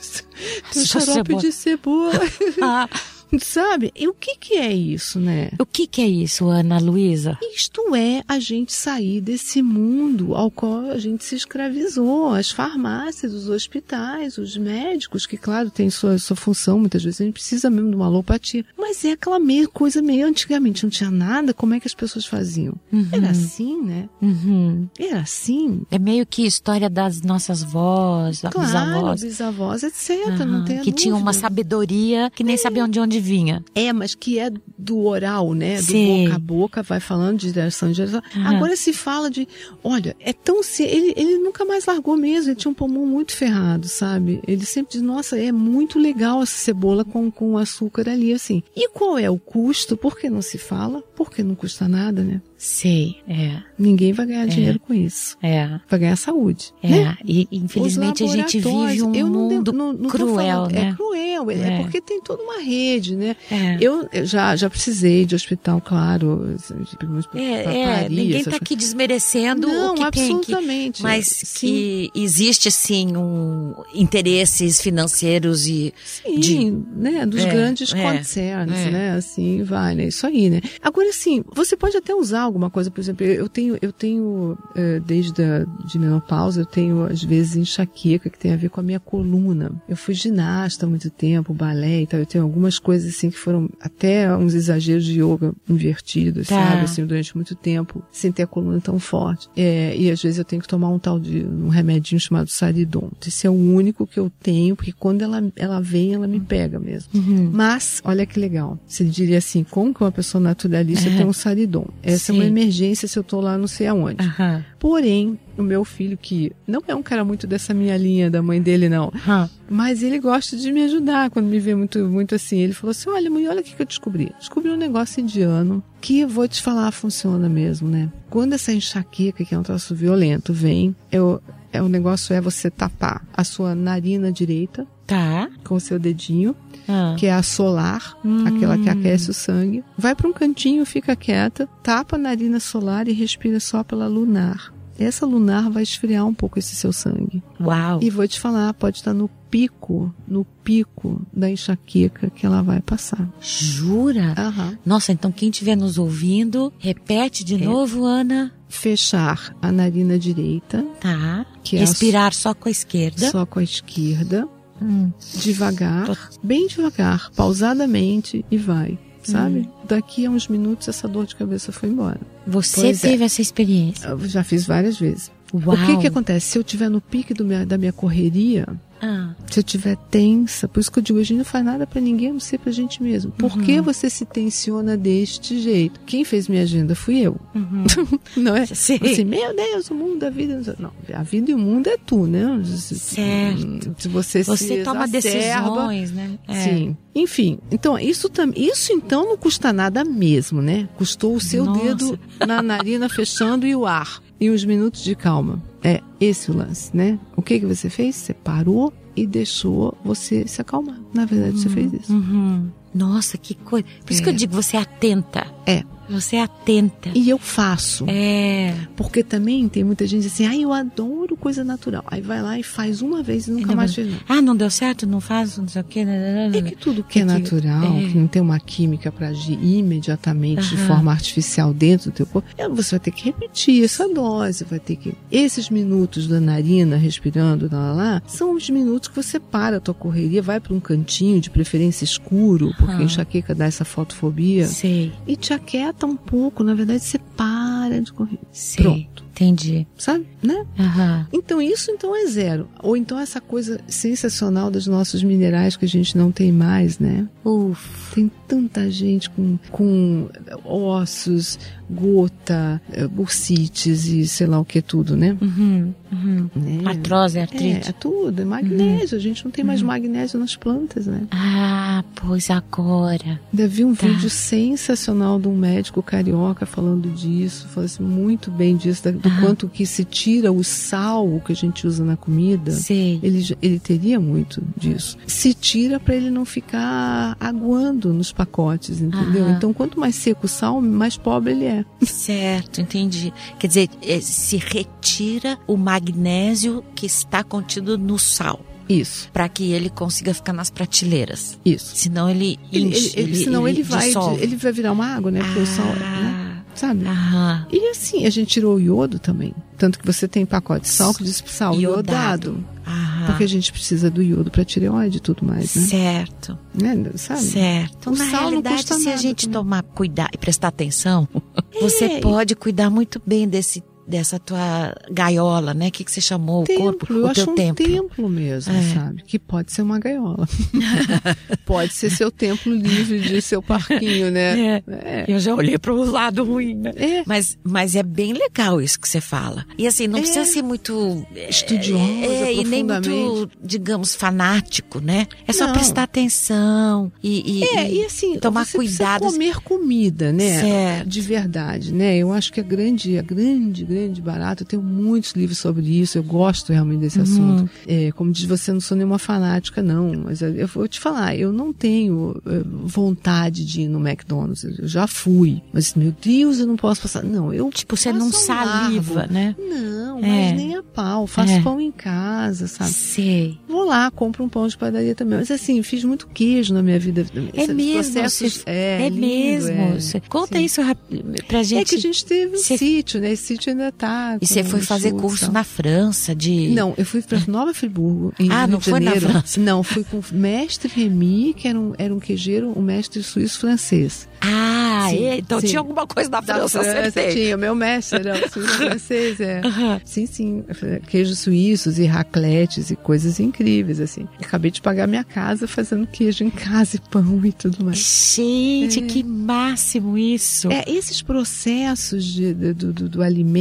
[SPEAKER 1] Só
[SPEAKER 3] xarope
[SPEAKER 1] cebola.
[SPEAKER 3] de cebola. *laughs* *laughs* Sabe? E o que que é isso, né?
[SPEAKER 1] o que que é isso, Ana Luísa?
[SPEAKER 3] Isto é a gente sair desse mundo ao qual a gente se escravizou. As farmácias, os hospitais, os médicos, que, claro, tem sua, sua função, muitas vezes a gente precisa mesmo de uma alopatia. Mas é aquela meio, coisa meio antigamente, não tinha nada, como é que as pessoas faziam? Era assim, né?
[SPEAKER 1] Uhum.
[SPEAKER 3] Era assim.
[SPEAKER 1] É meio que história das nossas vós,
[SPEAKER 3] Claro,
[SPEAKER 1] bisavós.
[SPEAKER 3] bisavós, etc.
[SPEAKER 1] Aham,
[SPEAKER 3] Não tem
[SPEAKER 1] que tinham uma sabedoria que nem sabiam de onde vinha.
[SPEAKER 3] É, mas que é do oral, né? Do
[SPEAKER 1] Sim.
[SPEAKER 3] boca a boca, vai falando de geração em geração.
[SPEAKER 1] Aham.
[SPEAKER 3] Agora se fala de, olha, é tão se ele, ele nunca mais largou mesmo, ele tinha um pulmão muito ferrado, sabe? Ele sempre diz, nossa, é muito legal essa cebola com, com açúcar ali, assim. E qual é o custo? Por que não se fala? Porque não custa nada, né?
[SPEAKER 1] Sei, é,
[SPEAKER 3] Ninguém vai ganhar dinheiro com isso.
[SPEAKER 1] é.
[SPEAKER 3] Vai ganhar saúde.
[SPEAKER 1] É,
[SPEAKER 3] né?
[SPEAKER 1] e infelizmente a gente vive um
[SPEAKER 3] eu não de-
[SPEAKER 1] mundo
[SPEAKER 3] não- não
[SPEAKER 1] cruel,
[SPEAKER 3] falando-
[SPEAKER 1] né?
[SPEAKER 3] É cruel, é.
[SPEAKER 1] É.
[SPEAKER 3] porque tem toda uma rede, né?
[SPEAKER 1] É.
[SPEAKER 3] Eu já, já precisei de hospital, claro. pra-
[SPEAKER 1] É, é,
[SPEAKER 3] parir,
[SPEAKER 1] ninguém está aqui desmerecendo
[SPEAKER 3] Não,
[SPEAKER 1] o que tem que,
[SPEAKER 3] absolutamente.
[SPEAKER 1] mas
[SPEAKER 3] Sim.
[SPEAKER 1] que existe sim um interesses financeiros e
[SPEAKER 3] Sim,
[SPEAKER 1] de-
[SPEAKER 3] né? Dos
[SPEAKER 1] É,
[SPEAKER 3] grandes
[SPEAKER 1] é,
[SPEAKER 3] concerns,
[SPEAKER 1] é.
[SPEAKER 3] né? Assim, vai, né? Isso aí, né? Agora, assim, você pode até usar alguma coisa, por exemplo, eu tenho, eu tenho, eh, desde a de menopausa, eu tenho, às vezes, enxaqueca, que tem a ver com a minha coluna. Eu fui ginasta há muito tempo, balé e tal, eu tenho algumas coisas, assim, que foram até uns exageros de yoga invertidos,
[SPEAKER 1] Tá.
[SPEAKER 3] sabe? Assim, durante muito tempo, sem ter a coluna tão forte. É, e às vezes eu tenho que tomar um tal de, um remedinho chamado Saridon. Esse é o único que eu tenho, porque quando ela, ela vem, ela me pega mesmo.
[SPEAKER 1] Uhum.
[SPEAKER 3] Mas, olha que legal. Você diria assim, como que uma pessoa naturalista tem um Saridon? Essa é
[SPEAKER 1] Sim.
[SPEAKER 3] Uma emergência se eu tô lá não sei aonde.
[SPEAKER 1] Aham.
[SPEAKER 3] Porém, o meu filho, que não é um cara muito dessa minha linha da mãe dele, não.
[SPEAKER 1] Aham.
[SPEAKER 3] Mas ele gosta de me ajudar quando me vê muito, muito assim. Ele falou assim: olha, mãe, olha o que que eu descobri. Descobri um negócio indiano que eu vou te falar, funciona mesmo, né? Quando essa enxaqueca, que é um troço violento, vem, eu, é, o negócio é você tapar a sua narina direita
[SPEAKER 1] Tá.
[SPEAKER 3] com o seu dedinho,
[SPEAKER 1] Ah.
[SPEAKER 3] que é a solar,
[SPEAKER 1] Hum.
[SPEAKER 3] aquela que aquece o sangue. Vai para um cantinho, fica quieta, tapa a narina solar e respira só pela lunar. Essa lunar vai esfriar um pouco esse seu sangue.
[SPEAKER 1] Uau.
[SPEAKER 3] E vou te falar, pode estar no pico, no pico da enxaqueca que ela vai passar.
[SPEAKER 1] Jura?
[SPEAKER 3] Aham.
[SPEAKER 1] Nossa, então quem estiver nos ouvindo, repete de
[SPEAKER 3] É.
[SPEAKER 1] novo, Ana.
[SPEAKER 3] Fechar a narina direita,
[SPEAKER 1] Tá.
[SPEAKER 3] Que é a
[SPEAKER 1] Respirar só com a esquerda.
[SPEAKER 3] só com a esquerda,
[SPEAKER 1] Hum.
[SPEAKER 3] devagar, bem devagar, pausadamente e vai. Sabe?
[SPEAKER 1] Hum.
[SPEAKER 3] Daqui a uns minutos essa dor de cabeça foi embora.
[SPEAKER 1] Você
[SPEAKER 3] Pois é.
[SPEAKER 1] teve essa experiência.
[SPEAKER 3] Eu já fiz várias vezes.
[SPEAKER 1] Uau.
[SPEAKER 3] O que que acontece? Se eu estiver no pique minha- da minha correria, Se eu estiver tensa, por isso que eu digo, a gente não faz nada pra ninguém, a não ser pra gente mesmo. Por
[SPEAKER 1] Uhum.
[SPEAKER 3] que você se tensiona deste jeito? Quem fez minha agenda fui eu.
[SPEAKER 1] uhum. *laughs*
[SPEAKER 3] Não é?
[SPEAKER 1] Sim.
[SPEAKER 3] Assim, meu Deus, o mundo, a vida. não a vida e o mundo é tu, né?
[SPEAKER 1] Certo.
[SPEAKER 3] Se você,
[SPEAKER 1] Você
[SPEAKER 3] se
[SPEAKER 1] toma
[SPEAKER 3] exacerba,
[SPEAKER 1] decisões, né? É.
[SPEAKER 3] Sim. Enfim, então isso também, isso então não custa nada mesmo, né? Custou o seu
[SPEAKER 1] Nossa.
[SPEAKER 3] dedo na narina *laughs* fechando e o ar e uns minutos de calma. É esse o lance, né? O que que você fez? Você parou e deixou você se acalmar. Na verdade, você fez isso.
[SPEAKER 1] Uhum. Nossa, que coisa. Por isso que eu
[SPEAKER 3] É.
[SPEAKER 1] digo, você é atenta.
[SPEAKER 3] É.
[SPEAKER 1] Você é atenta.
[SPEAKER 3] E eu faço.
[SPEAKER 1] É.
[SPEAKER 3] Porque também tem muita gente assim, ai, eu adoro coisa natural. Aí vai lá e faz uma vez e nunca mais fez.
[SPEAKER 1] Ah, não deu certo, não faz, não sei o quê. né,
[SPEAKER 3] É que tudo que é
[SPEAKER 1] Que-
[SPEAKER 3] natural,
[SPEAKER 1] é.
[SPEAKER 3] que não tem uma química para agir imediatamente de
[SPEAKER 1] Aham.
[SPEAKER 3] forma artificial dentro do teu corpo, é, você vai ter que repetir essa dose, vai ter que... Esses minutos da narina respirando, lá, lá, lá, são os minutos que você para a tua correria, vai para um cantinho, de preferência escuro, porque
[SPEAKER 1] Aham.
[SPEAKER 3] enxaqueca dá essa fotofobia,
[SPEAKER 1] Sei,
[SPEAKER 3] e te aquieta um pouco, na verdade você para de correr.
[SPEAKER 1] sei.
[SPEAKER 3] Pronto.
[SPEAKER 1] Entendi.
[SPEAKER 3] Sabe? Né?
[SPEAKER 1] Aham.
[SPEAKER 3] Então isso então é zero. Ou então essa coisa sensacional dos nossos minerais que a gente não tem mais, né?
[SPEAKER 1] Ufa.
[SPEAKER 3] Tem tanta gente com, com ossos, gota, eh, bursites e sei lá o que tudo, né?
[SPEAKER 1] Uhum. Uhum.
[SPEAKER 3] né?
[SPEAKER 1] Artrose,
[SPEAKER 3] É,
[SPEAKER 1] artrite.
[SPEAKER 3] é tudo, é magnésio. A gente não tem
[SPEAKER 1] Uhum.
[SPEAKER 3] mais magnésio nas plantas, né?
[SPEAKER 1] Ah, pois agora.
[SPEAKER 3] Ainda vi um
[SPEAKER 1] Tá.
[SPEAKER 3] vídeo sensacional de um médico carioca falando disso, falando assim, muito bem disso, da- do
[SPEAKER 1] Aham.
[SPEAKER 3] quanto que se tira o sal que a gente usa na comida.
[SPEAKER 1] Sei.
[SPEAKER 3] Ele, ele teria muito disso. Se tira para ele não ficar aguando nos pacotes, entendeu? Então, quanto mais seco o sal, mais pobre ele é.
[SPEAKER 1] Certo, entendi. Quer dizer, eh, se retira o magnésio que está contido no sal,
[SPEAKER 3] Isso,
[SPEAKER 1] para que ele consiga ficar nas prateleiras.
[SPEAKER 3] isso.
[SPEAKER 1] Senão ele
[SPEAKER 3] Ele,
[SPEAKER 1] enche,
[SPEAKER 3] ele- ele- senão ele, vai,
[SPEAKER 1] dissolve.
[SPEAKER 3] ele vai virar uma água, né? Porque o sal, né? Sabe?
[SPEAKER 1] aham.
[SPEAKER 3] E assim, a gente tirou o iodo também. Tanto que você tem pacote de sal que diz sal
[SPEAKER 1] Iodado.
[SPEAKER 3] iodado.
[SPEAKER 1] Aham.
[SPEAKER 3] Porque a gente precisa do iodo para tireoide e tudo mais, né?
[SPEAKER 1] Certo,
[SPEAKER 3] né? Sabe?
[SPEAKER 1] certo.
[SPEAKER 3] O
[SPEAKER 1] Na
[SPEAKER 3] sal
[SPEAKER 1] realidade, se a gente
[SPEAKER 3] também.
[SPEAKER 1] tomar cuidado e prestar atenção, você
[SPEAKER 3] É.
[SPEAKER 1] pode cuidar muito bem desse dessa tua gaiola, né? O que, que você chamou?
[SPEAKER 3] templo,
[SPEAKER 1] o corpo?
[SPEAKER 3] eu
[SPEAKER 1] o
[SPEAKER 3] acho
[SPEAKER 1] teu
[SPEAKER 3] um
[SPEAKER 1] templo.
[SPEAKER 3] templo mesmo,
[SPEAKER 1] É.
[SPEAKER 3] sabe? Que pode ser uma gaiola. *laughs* pode ser seu templo livre de seu parquinho, né? *laughs* É.
[SPEAKER 1] Eu já olhei para o lado ruim, né?
[SPEAKER 3] É.
[SPEAKER 1] Mas, mas é bem legal isso que você fala. E assim, não
[SPEAKER 3] É.
[SPEAKER 1] precisa ser muito
[SPEAKER 3] Estudiosa,
[SPEAKER 1] é, e nem muito, digamos, fanático, né? É só
[SPEAKER 3] Não.
[SPEAKER 1] prestar atenção e, e-
[SPEAKER 3] É,
[SPEAKER 1] e
[SPEAKER 3] assim,
[SPEAKER 1] tomar
[SPEAKER 3] você
[SPEAKER 1] cuidado.
[SPEAKER 3] comer comida, né?
[SPEAKER 1] Certo.
[SPEAKER 3] De verdade, né? Eu acho que a grande, a grande, grande barato, eu tenho muitos livros sobre isso, eu gosto realmente desse
[SPEAKER 1] Uhum.
[SPEAKER 3] assunto. É, como diz você, não sou nenhuma fanática, não, mas eu eu vou te falar, eu não tenho eh, vontade de ir no McDonald's, eu já fui, mas meu Deus, eu não posso passar. Não, eu
[SPEAKER 1] Tipo, você não saliva,
[SPEAKER 3] largo.
[SPEAKER 1] né?
[SPEAKER 3] Não,
[SPEAKER 1] É.
[SPEAKER 3] mas nem a pau, faço
[SPEAKER 1] É.
[SPEAKER 3] pão em casa, sabe?
[SPEAKER 1] Sei.
[SPEAKER 3] Vou lá, compro um pão de padaria também. Mas assim, fiz muito queijo na minha vida.
[SPEAKER 1] É
[SPEAKER 3] Esses
[SPEAKER 1] mesmo,
[SPEAKER 3] processos- é,
[SPEAKER 1] É,
[SPEAKER 3] lindo,
[SPEAKER 1] mesmo.
[SPEAKER 3] é.
[SPEAKER 1] Conta
[SPEAKER 3] Sim.
[SPEAKER 1] isso pra gente.
[SPEAKER 3] É que a gente teve um
[SPEAKER 1] Cê-
[SPEAKER 3] sítio, né? Esse sítio ainda tá.
[SPEAKER 1] E você foi fazer
[SPEAKER 3] churros,
[SPEAKER 1] curso na França de.
[SPEAKER 3] Não, eu fui para Nova Friburgo, em
[SPEAKER 1] Ah,
[SPEAKER 3] Rio
[SPEAKER 1] não
[SPEAKER 3] de
[SPEAKER 1] foi na
[SPEAKER 3] Janeiro.
[SPEAKER 1] França.
[SPEAKER 3] Não, fui com o mestre Remy, que era um, era um queijeiro, um mestre suíço-francês.
[SPEAKER 1] Ah, Ah,
[SPEAKER 3] Sim,
[SPEAKER 1] é? então
[SPEAKER 3] sim.
[SPEAKER 1] tinha alguma coisa da
[SPEAKER 3] Da
[SPEAKER 1] França,
[SPEAKER 3] França
[SPEAKER 1] acertei.
[SPEAKER 3] tinha, o meu mestre era o suíço *laughs* francês, é.
[SPEAKER 1] Aham.
[SPEAKER 3] Sim, sim. Queijos suíços e racletes e coisas incríveis, assim. Acabei de pagar minha casa fazendo queijo em casa e pão e tudo mais.
[SPEAKER 1] Gente, que máximo isso.
[SPEAKER 3] É, esses processos de- do, do, do alimento,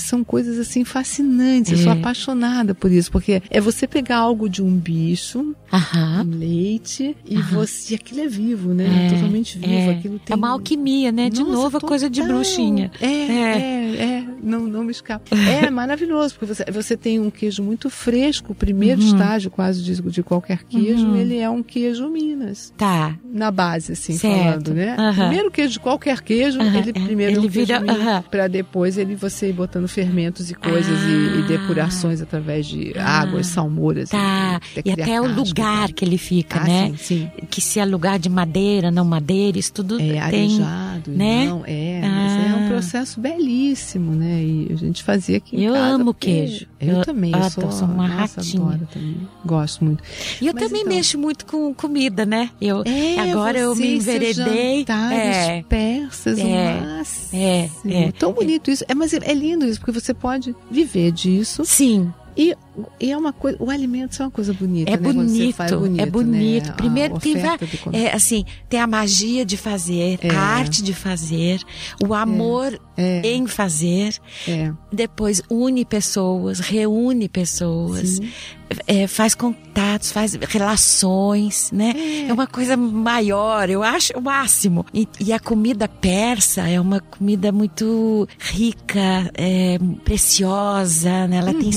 [SPEAKER 3] são coisas assim fascinantes. Eu sou
[SPEAKER 1] É.
[SPEAKER 3] apaixonada por isso, porque é você pegar algo de um bicho,
[SPEAKER 1] Aham.
[SPEAKER 3] um leite, e
[SPEAKER 1] Aham.
[SPEAKER 3] você. Aquilo é vivo, né?
[SPEAKER 1] É,
[SPEAKER 3] Totalmente vivo.
[SPEAKER 1] É,
[SPEAKER 3] Aquilo tem.
[SPEAKER 1] é uma alquimia, né? De
[SPEAKER 3] Nossa,
[SPEAKER 1] novo, a coisa de bruxinha.
[SPEAKER 3] É, é, é, não, não me escapa. É *laughs* maravilhoso, porque você, você tem um queijo muito fresco, o primeiro
[SPEAKER 1] Uhum.
[SPEAKER 3] estágio quase de, de qualquer queijo,
[SPEAKER 1] Uhum.
[SPEAKER 3] ele é um queijo Minas.
[SPEAKER 1] Tá.
[SPEAKER 3] Na base, assim,
[SPEAKER 1] Certo.
[SPEAKER 3] falando, né?
[SPEAKER 1] Aham.
[SPEAKER 3] Primeiro queijo de qualquer queijo, ele
[SPEAKER 1] é.
[SPEAKER 3] primeiro é
[SPEAKER 1] Ele
[SPEAKER 3] um queijo
[SPEAKER 1] vira-
[SPEAKER 3] pra depois ele você ir botando fermentos e coisas e,
[SPEAKER 1] Ah.
[SPEAKER 3] e depurações através de
[SPEAKER 1] Ah.
[SPEAKER 3] águas, salmouras.
[SPEAKER 1] Tá.
[SPEAKER 3] e,
[SPEAKER 1] E até o lugar
[SPEAKER 3] tá?
[SPEAKER 1] que ele fica,
[SPEAKER 3] Ah,
[SPEAKER 1] né?
[SPEAKER 3] sim, sim.
[SPEAKER 1] Que se é lugar de madeira, não madeira, isso tudo
[SPEAKER 3] É
[SPEAKER 1] tem.
[SPEAKER 3] arejado,
[SPEAKER 1] né?
[SPEAKER 3] não, é, mas é
[SPEAKER 1] Ah.
[SPEAKER 3] um processo belíssimo, né? E a gente fazia aqui
[SPEAKER 1] Eu
[SPEAKER 3] casa
[SPEAKER 1] amo queijo.
[SPEAKER 3] Eu,
[SPEAKER 1] Eu
[SPEAKER 3] também, eu sou,
[SPEAKER 1] sou uma
[SPEAKER 3] nossa,
[SPEAKER 1] ratinha.
[SPEAKER 3] adoro também. Gosto muito.
[SPEAKER 1] E eu
[SPEAKER 3] Mas
[SPEAKER 1] também
[SPEAKER 3] então-
[SPEAKER 1] mexo muito com comida, né? Eu,
[SPEAKER 3] É,
[SPEAKER 1] agora eu
[SPEAKER 3] você
[SPEAKER 1] me
[SPEAKER 3] e seus
[SPEAKER 1] enveredei. É,
[SPEAKER 3] persas,
[SPEAKER 1] É,
[SPEAKER 3] máximo.
[SPEAKER 1] é, é.
[SPEAKER 3] Tão bonito isso. É, mas é, é lindo isso, porque você pode viver disso.
[SPEAKER 1] sim.
[SPEAKER 3] E, e é uma coisa, o alimento é uma coisa bonita,
[SPEAKER 1] É
[SPEAKER 3] né?
[SPEAKER 1] Bonito,
[SPEAKER 3] faz
[SPEAKER 1] é
[SPEAKER 3] bonito,
[SPEAKER 1] bonito.
[SPEAKER 3] né?
[SPEAKER 1] Primeiro tem É, assim, tem a magia de fazer,
[SPEAKER 3] É.
[SPEAKER 1] a arte de fazer, o amor
[SPEAKER 3] É,
[SPEAKER 1] em fazer,
[SPEAKER 3] é.
[SPEAKER 1] depois une pessoas, reúne pessoas, é, faz contatos, faz relações, né? É uma coisa maior, eu acho o máximo. E, e a comida persa é uma comida muito rica, é, preciosa, né? Ela tem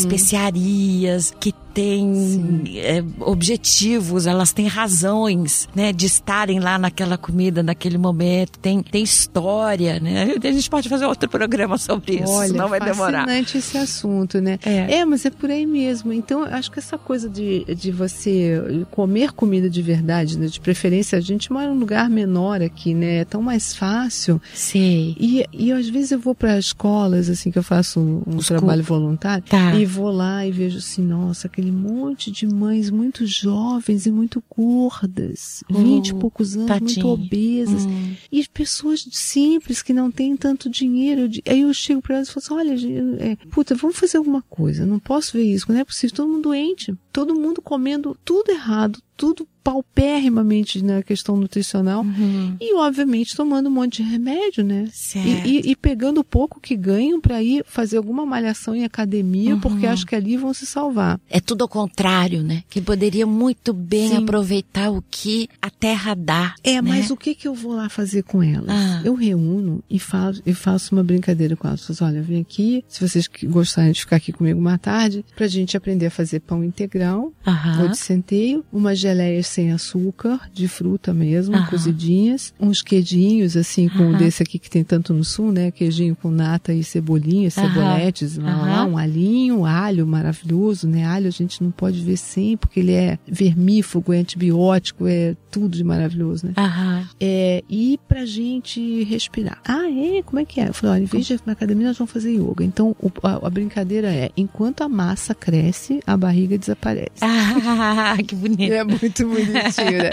[SPEAKER 1] especiarias que tem é, objetivos, elas têm razões, né, de estarem lá naquela comida, naquele momento, tem, tem história, né? A gente pode fazer outro programa sobre isso,
[SPEAKER 3] Olha,
[SPEAKER 1] não vai demorar.
[SPEAKER 3] fascinante esse assunto, né?
[SPEAKER 1] É.
[SPEAKER 3] É, mas é por aí mesmo. Então, eu acho que essa coisa de, de você comer comida de verdade, né? De preferência, a gente mora num lugar menor aqui, né? É tão mais fácil.
[SPEAKER 1] Sei.
[SPEAKER 3] E, e às vezes eu vou para escolas, assim, que eu faço um
[SPEAKER 1] Os
[SPEAKER 3] trabalho voluntário,
[SPEAKER 1] Tá.
[SPEAKER 3] e vou lá e vejo assim, nossa, aquele monte de mães muito jovens e muito gordas,
[SPEAKER 1] Oh,
[SPEAKER 3] vinte e poucos anos,
[SPEAKER 1] tadinha.
[SPEAKER 3] muito obesas.
[SPEAKER 1] Hum.
[SPEAKER 3] E pessoas simples que não têm tanto dinheiro. Aí eu chego para elas e falo assim: olha, é, puta, vamos fazer alguma coisa. Não posso ver isso, não é possível. Todo mundo doente, todo mundo comendo tudo errado, tudo paupérrimamente na questão nutricional.
[SPEAKER 1] Uhum.
[SPEAKER 3] E, obviamente, tomando um monte de remédio, né?
[SPEAKER 1] Certo.
[SPEAKER 3] E, e- e pegando o pouco que ganham para ir fazer alguma malhação em academia,
[SPEAKER 1] Uhum.
[SPEAKER 3] porque acho que ali vão se salvar.
[SPEAKER 1] É tudo ao contrário, né? Que poderia muito bem
[SPEAKER 3] Sim.
[SPEAKER 1] aproveitar o que a terra dá.
[SPEAKER 3] É,
[SPEAKER 1] né?
[SPEAKER 3] mas o que que eu vou lá fazer com elas?
[SPEAKER 1] Ah.
[SPEAKER 3] Eu reúno e faço, e faço uma brincadeira com elas. Falo, olha, vem aqui, se vocês gostarem de ficar aqui comigo uma tarde, pra gente aprender a fazer pão integral,
[SPEAKER 1] Aham.
[SPEAKER 3] ou de centeio, umas geleias sem açúcar, de fruta mesmo,
[SPEAKER 1] Aham.
[SPEAKER 3] cozidinhas, uns queijinhos, assim, com
[SPEAKER 1] Aham.
[SPEAKER 3] desse aqui que tem tanto no sul, né? Queijinho com nata e cebolinha, ceboletes, lá, lá, um alinho, alho maravilhoso, né? Alho a gente não pode ver sem, porque ele é vermífugo, é antibiótico, é tudo de maravilhoso, né? É, e pra gente respirar. Ah, é? Como é que é? Eu falei, olha, em vez de ir na academia, nós vamos fazer yoga. Então, o- a, a brincadeira é, enquanto a massa cresce, a barriga desaparece.
[SPEAKER 1] Ah, que bonito.
[SPEAKER 3] É muito bonitinho, né?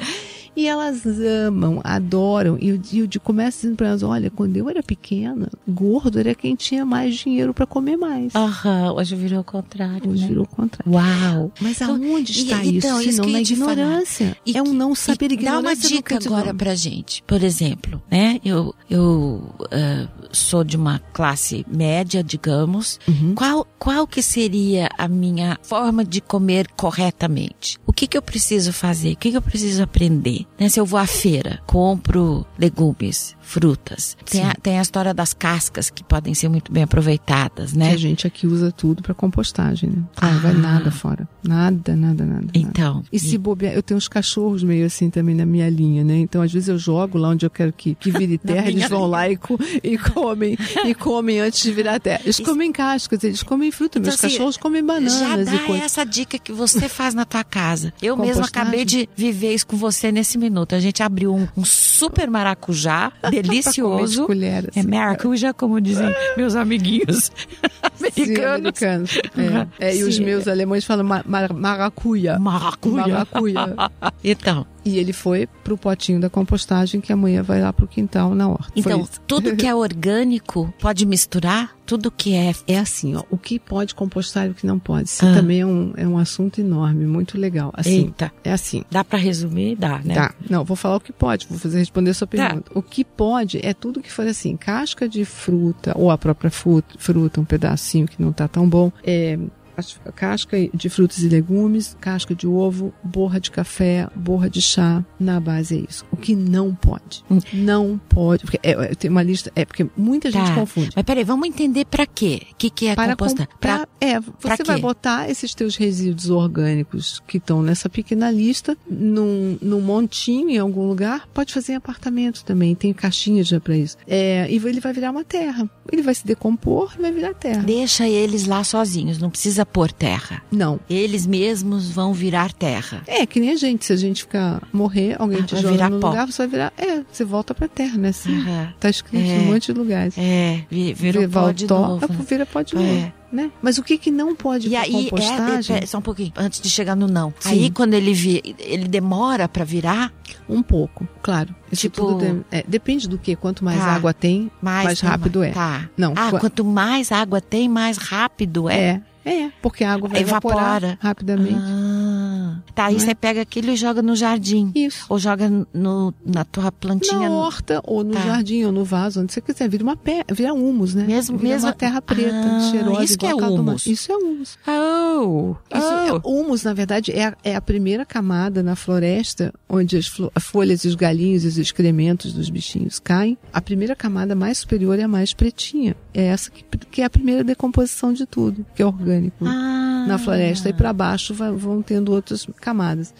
[SPEAKER 3] E elas amam, adoram. E e eu de- começo dizendo pra elas: olha, quando eu era pequena, gordo era quem tinha mais dinheiro pra comer mais.
[SPEAKER 1] Aham, hoje virou o contrário,
[SPEAKER 3] Hoje
[SPEAKER 1] né?
[SPEAKER 3] virou o contrário.
[SPEAKER 1] Uau.
[SPEAKER 3] Mas
[SPEAKER 1] Então,
[SPEAKER 3] aonde
[SPEAKER 1] e-
[SPEAKER 3] está
[SPEAKER 1] então,
[SPEAKER 3] isso?
[SPEAKER 1] isso
[SPEAKER 3] Se não na ignorância.
[SPEAKER 1] E
[SPEAKER 3] é um
[SPEAKER 1] que-
[SPEAKER 3] não saber
[SPEAKER 1] e Dá uma
[SPEAKER 3] ignorância
[SPEAKER 1] dica agora pra gente. Por exemplo, né? Eu, eu ah, sou de uma classe média, digamos.
[SPEAKER 3] Uhum.
[SPEAKER 1] Qual, qual que seria a minha forma de comer corretamente? O que que eu preciso fazer? O que que eu preciso aprender? Né? Se eu vou à feira, compro legumes, frutas. Tem a, tem a história das cascas que podem ser muito bem aproveitadas,
[SPEAKER 3] Que
[SPEAKER 1] né?
[SPEAKER 3] a gente aqui usa tudo pra compostagem, né? Ah, vai
[SPEAKER 1] Ah.
[SPEAKER 3] nada fora. Nada, nada, nada. nada.
[SPEAKER 1] Então.
[SPEAKER 3] E se bobear, eu tenho uns cachorros meio assim também na minha linha, né? Então, às vezes eu jogo lá onde eu quero que, que vire *laughs* terra, eles vão lá e, e comem, e comem antes de virar terra. Eles comem cascas, eles comem fruta, meus
[SPEAKER 1] Então, assim,
[SPEAKER 3] cachorros comem bananas
[SPEAKER 1] Já
[SPEAKER 3] e
[SPEAKER 1] dá
[SPEAKER 3] coisas.
[SPEAKER 1] essa dica que você faz na tua casa. Eu mesma acabei de viver isso com você nesse minuto. A gente abriu um, um super maracujá, *laughs* delicioso.
[SPEAKER 3] colher,
[SPEAKER 1] É
[SPEAKER 3] assim.
[SPEAKER 1] maracuja, como dizem *laughs* meus amiguinhos
[SPEAKER 3] Sim,
[SPEAKER 1] americanos.
[SPEAKER 3] americanos. É. É, e os meus alemães falam ma- ma- maracuia.
[SPEAKER 1] Maracuja.
[SPEAKER 3] Maracuia. *laughs*
[SPEAKER 1] Então,
[SPEAKER 3] E ele foi pro potinho da compostagem que amanhã vai lá pro quintal na horta.
[SPEAKER 1] Então, tudo que é *laughs* orgânico pode misturar? Tudo que é.
[SPEAKER 3] É assim, ó, o que pode compostar e o que não pode. Isso
[SPEAKER 1] Ah.
[SPEAKER 3] também é um, é um assunto enorme, muito legal. Assim,
[SPEAKER 1] Eita.
[SPEAKER 3] é assim.
[SPEAKER 1] Dá pra resumir? Dá, né?
[SPEAKER 3] Tá. Não, vou falar o que pode, vou fazer responder a sua
[SPEAKER 1] Tá.
[SPEAKER 3] pergunta. O que pode é tudo que for assim, casca de fruta, ou a própria fruta, fruta um pedacinho que não tá tão bom, é casca de frutas e legumes, casca de ovo, borra de café, borra de chá, na base é isso. O que não pode.
[SPEAKER 1] Hum.
[SPEAKER 3] Não pode, porque é, é, tem uma lista, é porque muita gente
[SPEAKER 1] Tá.
[SPEAKER 3] confunde.
[SPEAKER 1] Mas peraí, vamos entender pra quê? O que, que é
[SPEAKER 3] para
[SPEAKER 1] compostar?
[SPEAKER 3] comprar, é,
[SPEAKER 1] pra
[SPEAKER 3] você vai botar esses teus resíduos orgânicos que estão nessa pequena lista num, num montinho em algum lugar, pode fazer em apartamento também, tem caixinhas já para isso. É, e ele vai virar uma terra. Ele vai se decompor e vai virar terra.
[SPEAKER 1] Deixa eles lá sozinhos, não precisa pôr terra.
[SPEAKER 3] Não.
[SPEAKER 1] Eles mesmos vão virar terra.
[SPEAKER 3] É, que nem a gente, se a gente ficar morrer, alguém
[SPEAKER 1] Ah,
[SPEAKER 3] te joga
[SPEAKER 1] virar
[SPEAKER 3] no
[SPEAKER 1] pó.
[SPEAKER 3] lugar, você vai virar, é, você volta pra terra, né? Assim,
[SPEAKER 1] Aham.
[SPEAKER 3] Tá escrito
[SPEAKER 1] É.
[SPEAKER 3] em um monte de lugares.
[SPEAKER 1] É, vi- virou pó de novo. né?
[SPEAKER 3] vira pó de
[SPEAKER 1] É.
[SPEAKER 3] novo, né? Mas o que que não pode
[SPEAKER 1] E aí, é,
[SPEAKER 3] compostagem?
[SPEAKER 1] é, só um pouquinho, antes de chegar no não.
[SPEAKER 3] Sim.
[SPEAKER 1] Aí, quando ele vi, ele demora pra virar,
[SPEAKER 3] Um pouco, claro. Isso
[SPEAKER 1] Tipo-
[SPEAKER 3] de- é, depende do que. Quanto mais
[SPEAKER 1] Tá.
[SPEAKER 3] água tem,
[SPEAKER 1] mais,
[SPEAKER 3] mais rápido é.
[SPEAKER 1] Tá.
[SPEAKER 3] Não,
[SPEAKER 1] Ah,
[SPEAKER 3] qua-
[SPEAKER 1] quanto mais água tem, mais rápido é.
[SPEAKER 3] é. É, porque a água vai evaporar
[SPEAKER 1] Evapora.
[SPEAKER 3] rapidamente.
[SPEAKER 1] Ah, tá, aí
[SPEAKER 3] é?
[SPEAKER 1] você pega aquilo e joga no jardim.
[SPEAKER 3] Isso.
[SPEAKER 1] Ou joga no, na tua plantinha.
[SPEAKER 3] Na horta, ou no
[SPEAKER 1] Tá.
[SPEAKER 3] jardim, ou no vaso, onde você quiser. Vira uma pé, vira humus, né?
[SPEAKER 1] Mesmo-
[SPEAKER 3] vira
[SPEAKER 1] mesmo-
[SPEAKER 3] uma terra preta,
[SPEAKER 1] Ah,
[SPEAKER 3] cheirosa.
[SPEAKER 1] isso que é humus.
[SPEAKER 3] Isso é humus.
[SPEAKER 1] Oh,
[SPEAKER 3] Isso é,
[SPEAKER 1] oh.
[SPEAKER 3] humus, na verdade, é a, é a primeira camada na floresta onde as folhas os galinhos e os excrementos dos bichinhos caem. A primeira camada mais superior é a mais pretinha. É essa que, que é a primeira decomposição de tudo, que é orgânico.
[SPEAKER 1] Ah.
[SPEAKER 3] Na floresta e para baixo vão tendo outras camadas.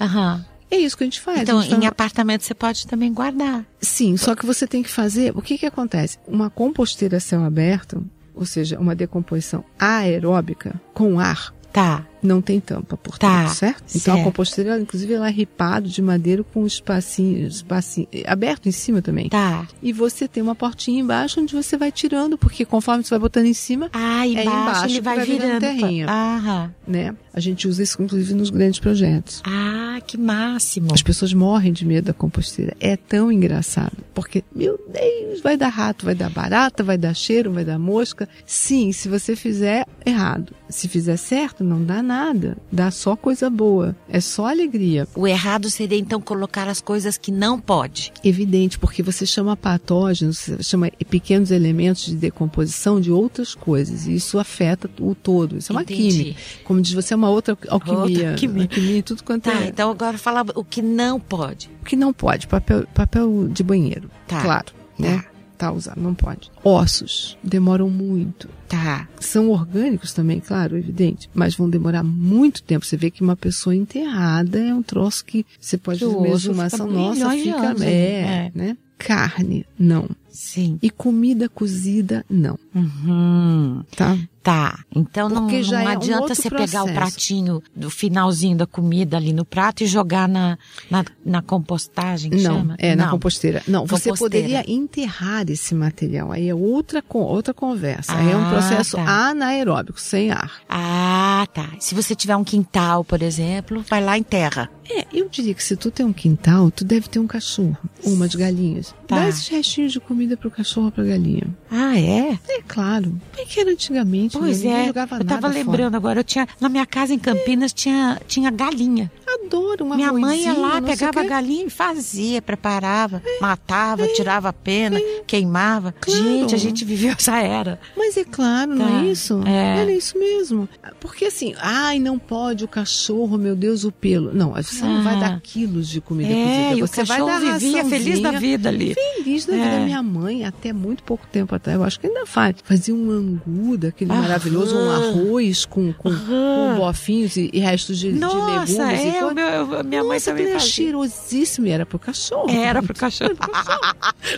[SPEAKER 1] Aham.
[SPEAKER 3] É isso que a gente faz.
[SPEAKER 1] Então,
[SPEAKER 3] gente
[SPEAKER 1] em
[SPEAKER 3] tá-
[SPEAKER 1] apartamento você pode também guardar.
[SPEAKER 3] Sim, só que você tem que fazer. O que que acontece? Uma composteira a céu aberto, ou seja, uma decomposição aeróbica com ar,
[SPEAKER 1] Tá.
[SPEAKER 3] Não tem tampa por
[SPEAKER 1] Tá,
[SPEAKER 3] certo? Então a
[SPEAKER 1] certo.
[SPEAKER 3] composteira, ela, inclusive, ela é ripado de madeira com um espacinho, espacinho aberto em cima também.
[SPEAKER 1] Tá.
[SPEAKER 3] E você tem uma portinha embaixo onde você vai tirando, porque conforme você vai botando em cima,
[SPEAKER 1] Ah, embaixo,
[SPEAKER 3] embaixo
[SPEAKER 1] ele vai,
[SPEAKER 3] vai virando
[SPEAKER 1] virando.
[SPEAKER 3] terrinha.
[SPEAKER 1] Aham.
[SPEAKER 3] né? A gente usa isso, inclusive, nos grandes projetos.
[SPEAKER 1] Ah, que máximo.
[SPEAKER 3] As pessoas morrem de medo da composteira. É tão engraçado. Porque, meu Deus, vai dar rato, vai dar barata, vai dar cheiro, vai dar mosca. Sim, se você fizer errado. Se fizer certo, não dá nada. Dá só coisa boa. É só alegria.
[SPEAKER 1] O errado seria então colocar as coisas que não pode.
[SPEAKER 3] Evidente, porque você chama patógenos, você chama pequenos elementos de decomposição de outras coisas. E isso afeta o todo. Isso é uma
[SPEAKER 1] Entendi.
[SPEAKER 3] química. Como diz você, é uma outra alquimia.
[SPEAKER 1] Outra alquimia.
[SPEAKER 3] alquimia tudo quanto
[SPEAKER 1] Tá,
[SPEAKER 3] é.
[SPEAKER 1] então agora fala o que não pode.
[SPEAKER 3] O que não pode? Papel, papel de banheiro.
[SPEAKER 1] Tá.
[SPEAKER 3] Claro, né? Tá usado, não pode. Ossos demoram muito.
[SPEAKER 1] Tá.
[SPEAKER 3] São orgânicos também, claro, evidente, mas vão demorar muito tempo. Você vê que uma pessoa enterrada é um troço que você pode fazer uma exumação nossa, fica
[SPEAKER 1] anos
[SPEAKER 3] é,
[SPEAKER 1] é.
[SPEAKER 3] né? Carne, não.
[SPEAKER 1] Sim.
[SPEAKER 3] E comida cozida, não,
[SPEAKER 1] Uhum.
[SPEAKER 3] tá?
[SPEAKER 1] Tá. Então não, não
[SPEAKER 3] é um
[SPEAKER 1] adianta
[SPEAKER 3] outro
[SPEAKER 1] você pegar o
[SPEAKER 3] processo.
[SPEAKER 1] pratinho do finalzinho da comida ali no prato e jogar na, na, na compostagem, que
[SPEAKER 3] Não,
[SPEAKER 1] chama?
[SPEAKER 3] é na composteira. Não, você
[SPEAKER 1] Composteira.
[SPEAKER 3] poderia enterrar esse material. Aí é outra, outra conversa. Aí é um
[SPEAKER 1] Ah,
[SPEAKER 3] processo
[SPEAKER 1] tá.
[SPEAKER 3] anaeróbico, sem ar.
[SPEAKER 1] Ah, tá. Se você tiver um quintal, por exemplo, vai lá em terra.
[SPEAKER 3] É, eu diria que se tu tem um quintal, tu deve ter um cachorro, ou umas galinhas.
[SPEAKER 1] Tá.
[SPEAKER 3] Dá esses restinhos de comida pro cachorro ou pra galinha.
[SPEAKER 1] Ah, é?
[SPEAKER 3] É claro. Como é que era antigamente?
[SPEAKER 1] Pois
[SPEAKER 3] né?
[SPEAKER 1] É. Eu tava lembrando agora, eu tinha na minha casa em Campinas tinha tinha galinha.
[SPEAKER 3] Adoro um
[SPEAKER 1] minha mãe ia lá,
[SPEAKER 3] não
[SPEAKER 1] pegava
[SPEAKER 3] o
[SPEAKER 1] a galinha e fazia, preparava, matava, tirava a pena, queimava.
[SPEAKER 3] Claro.
[SPEAKER 1] Gente, a gente viveu *laughs* essa era.
[SPEAKER 3] Mas é claro, não
[SPEAKER 1] Tá.
[SPEAKER 3] é isso?
[SPEAKER 1] É.
[SPEAKER 3] Era isso mesmo. Porque assim, ai, não pode o cachorro, meu Deus, o pelo. Não, você não
[SPEAKER 1] Ah.
[SPEAKER 3] vai dar quilos de comida
[SPEAKER 1] É,
[SPEAKER 3] cozida.
[SPEAKER 1] o
[SPEAKER 3] Você vai
[SPEAKER 1] cachorro
[SPEAKER 3] dar
[SPEAKER 1] vivia feliz da vida ali.
[SPEAKER 3] Feliz da
[SPEAKER 1] É.
[SPEAKER 3] vida. Minha mãe, até muito pouco tempo atrás, eu acho que ainda faz, fazia um angu daquele
[SPEAKER 1] Aham.
[SPEAKER 3] maravilhoso, um arroz com, com, com bofinhos e, e restos de, de
[SPEAKER 1] Nossa,
[SPEAKER 3] legumes. e
[SPEAKER 1] é,
[SPEAKER 3] coisa.
[SPEAKER 1] o meu, minha mãe
[SPEAKER 3] Nossa,
[SPEAKER 1] também
[SPEAKER 3] aquilo era
[SPEAKER 1] fazia.
[SPEAKER 3] cheirosíssimo e era pro cachorro.
[SPEAKER 1] Era pro *laughs* cachorro.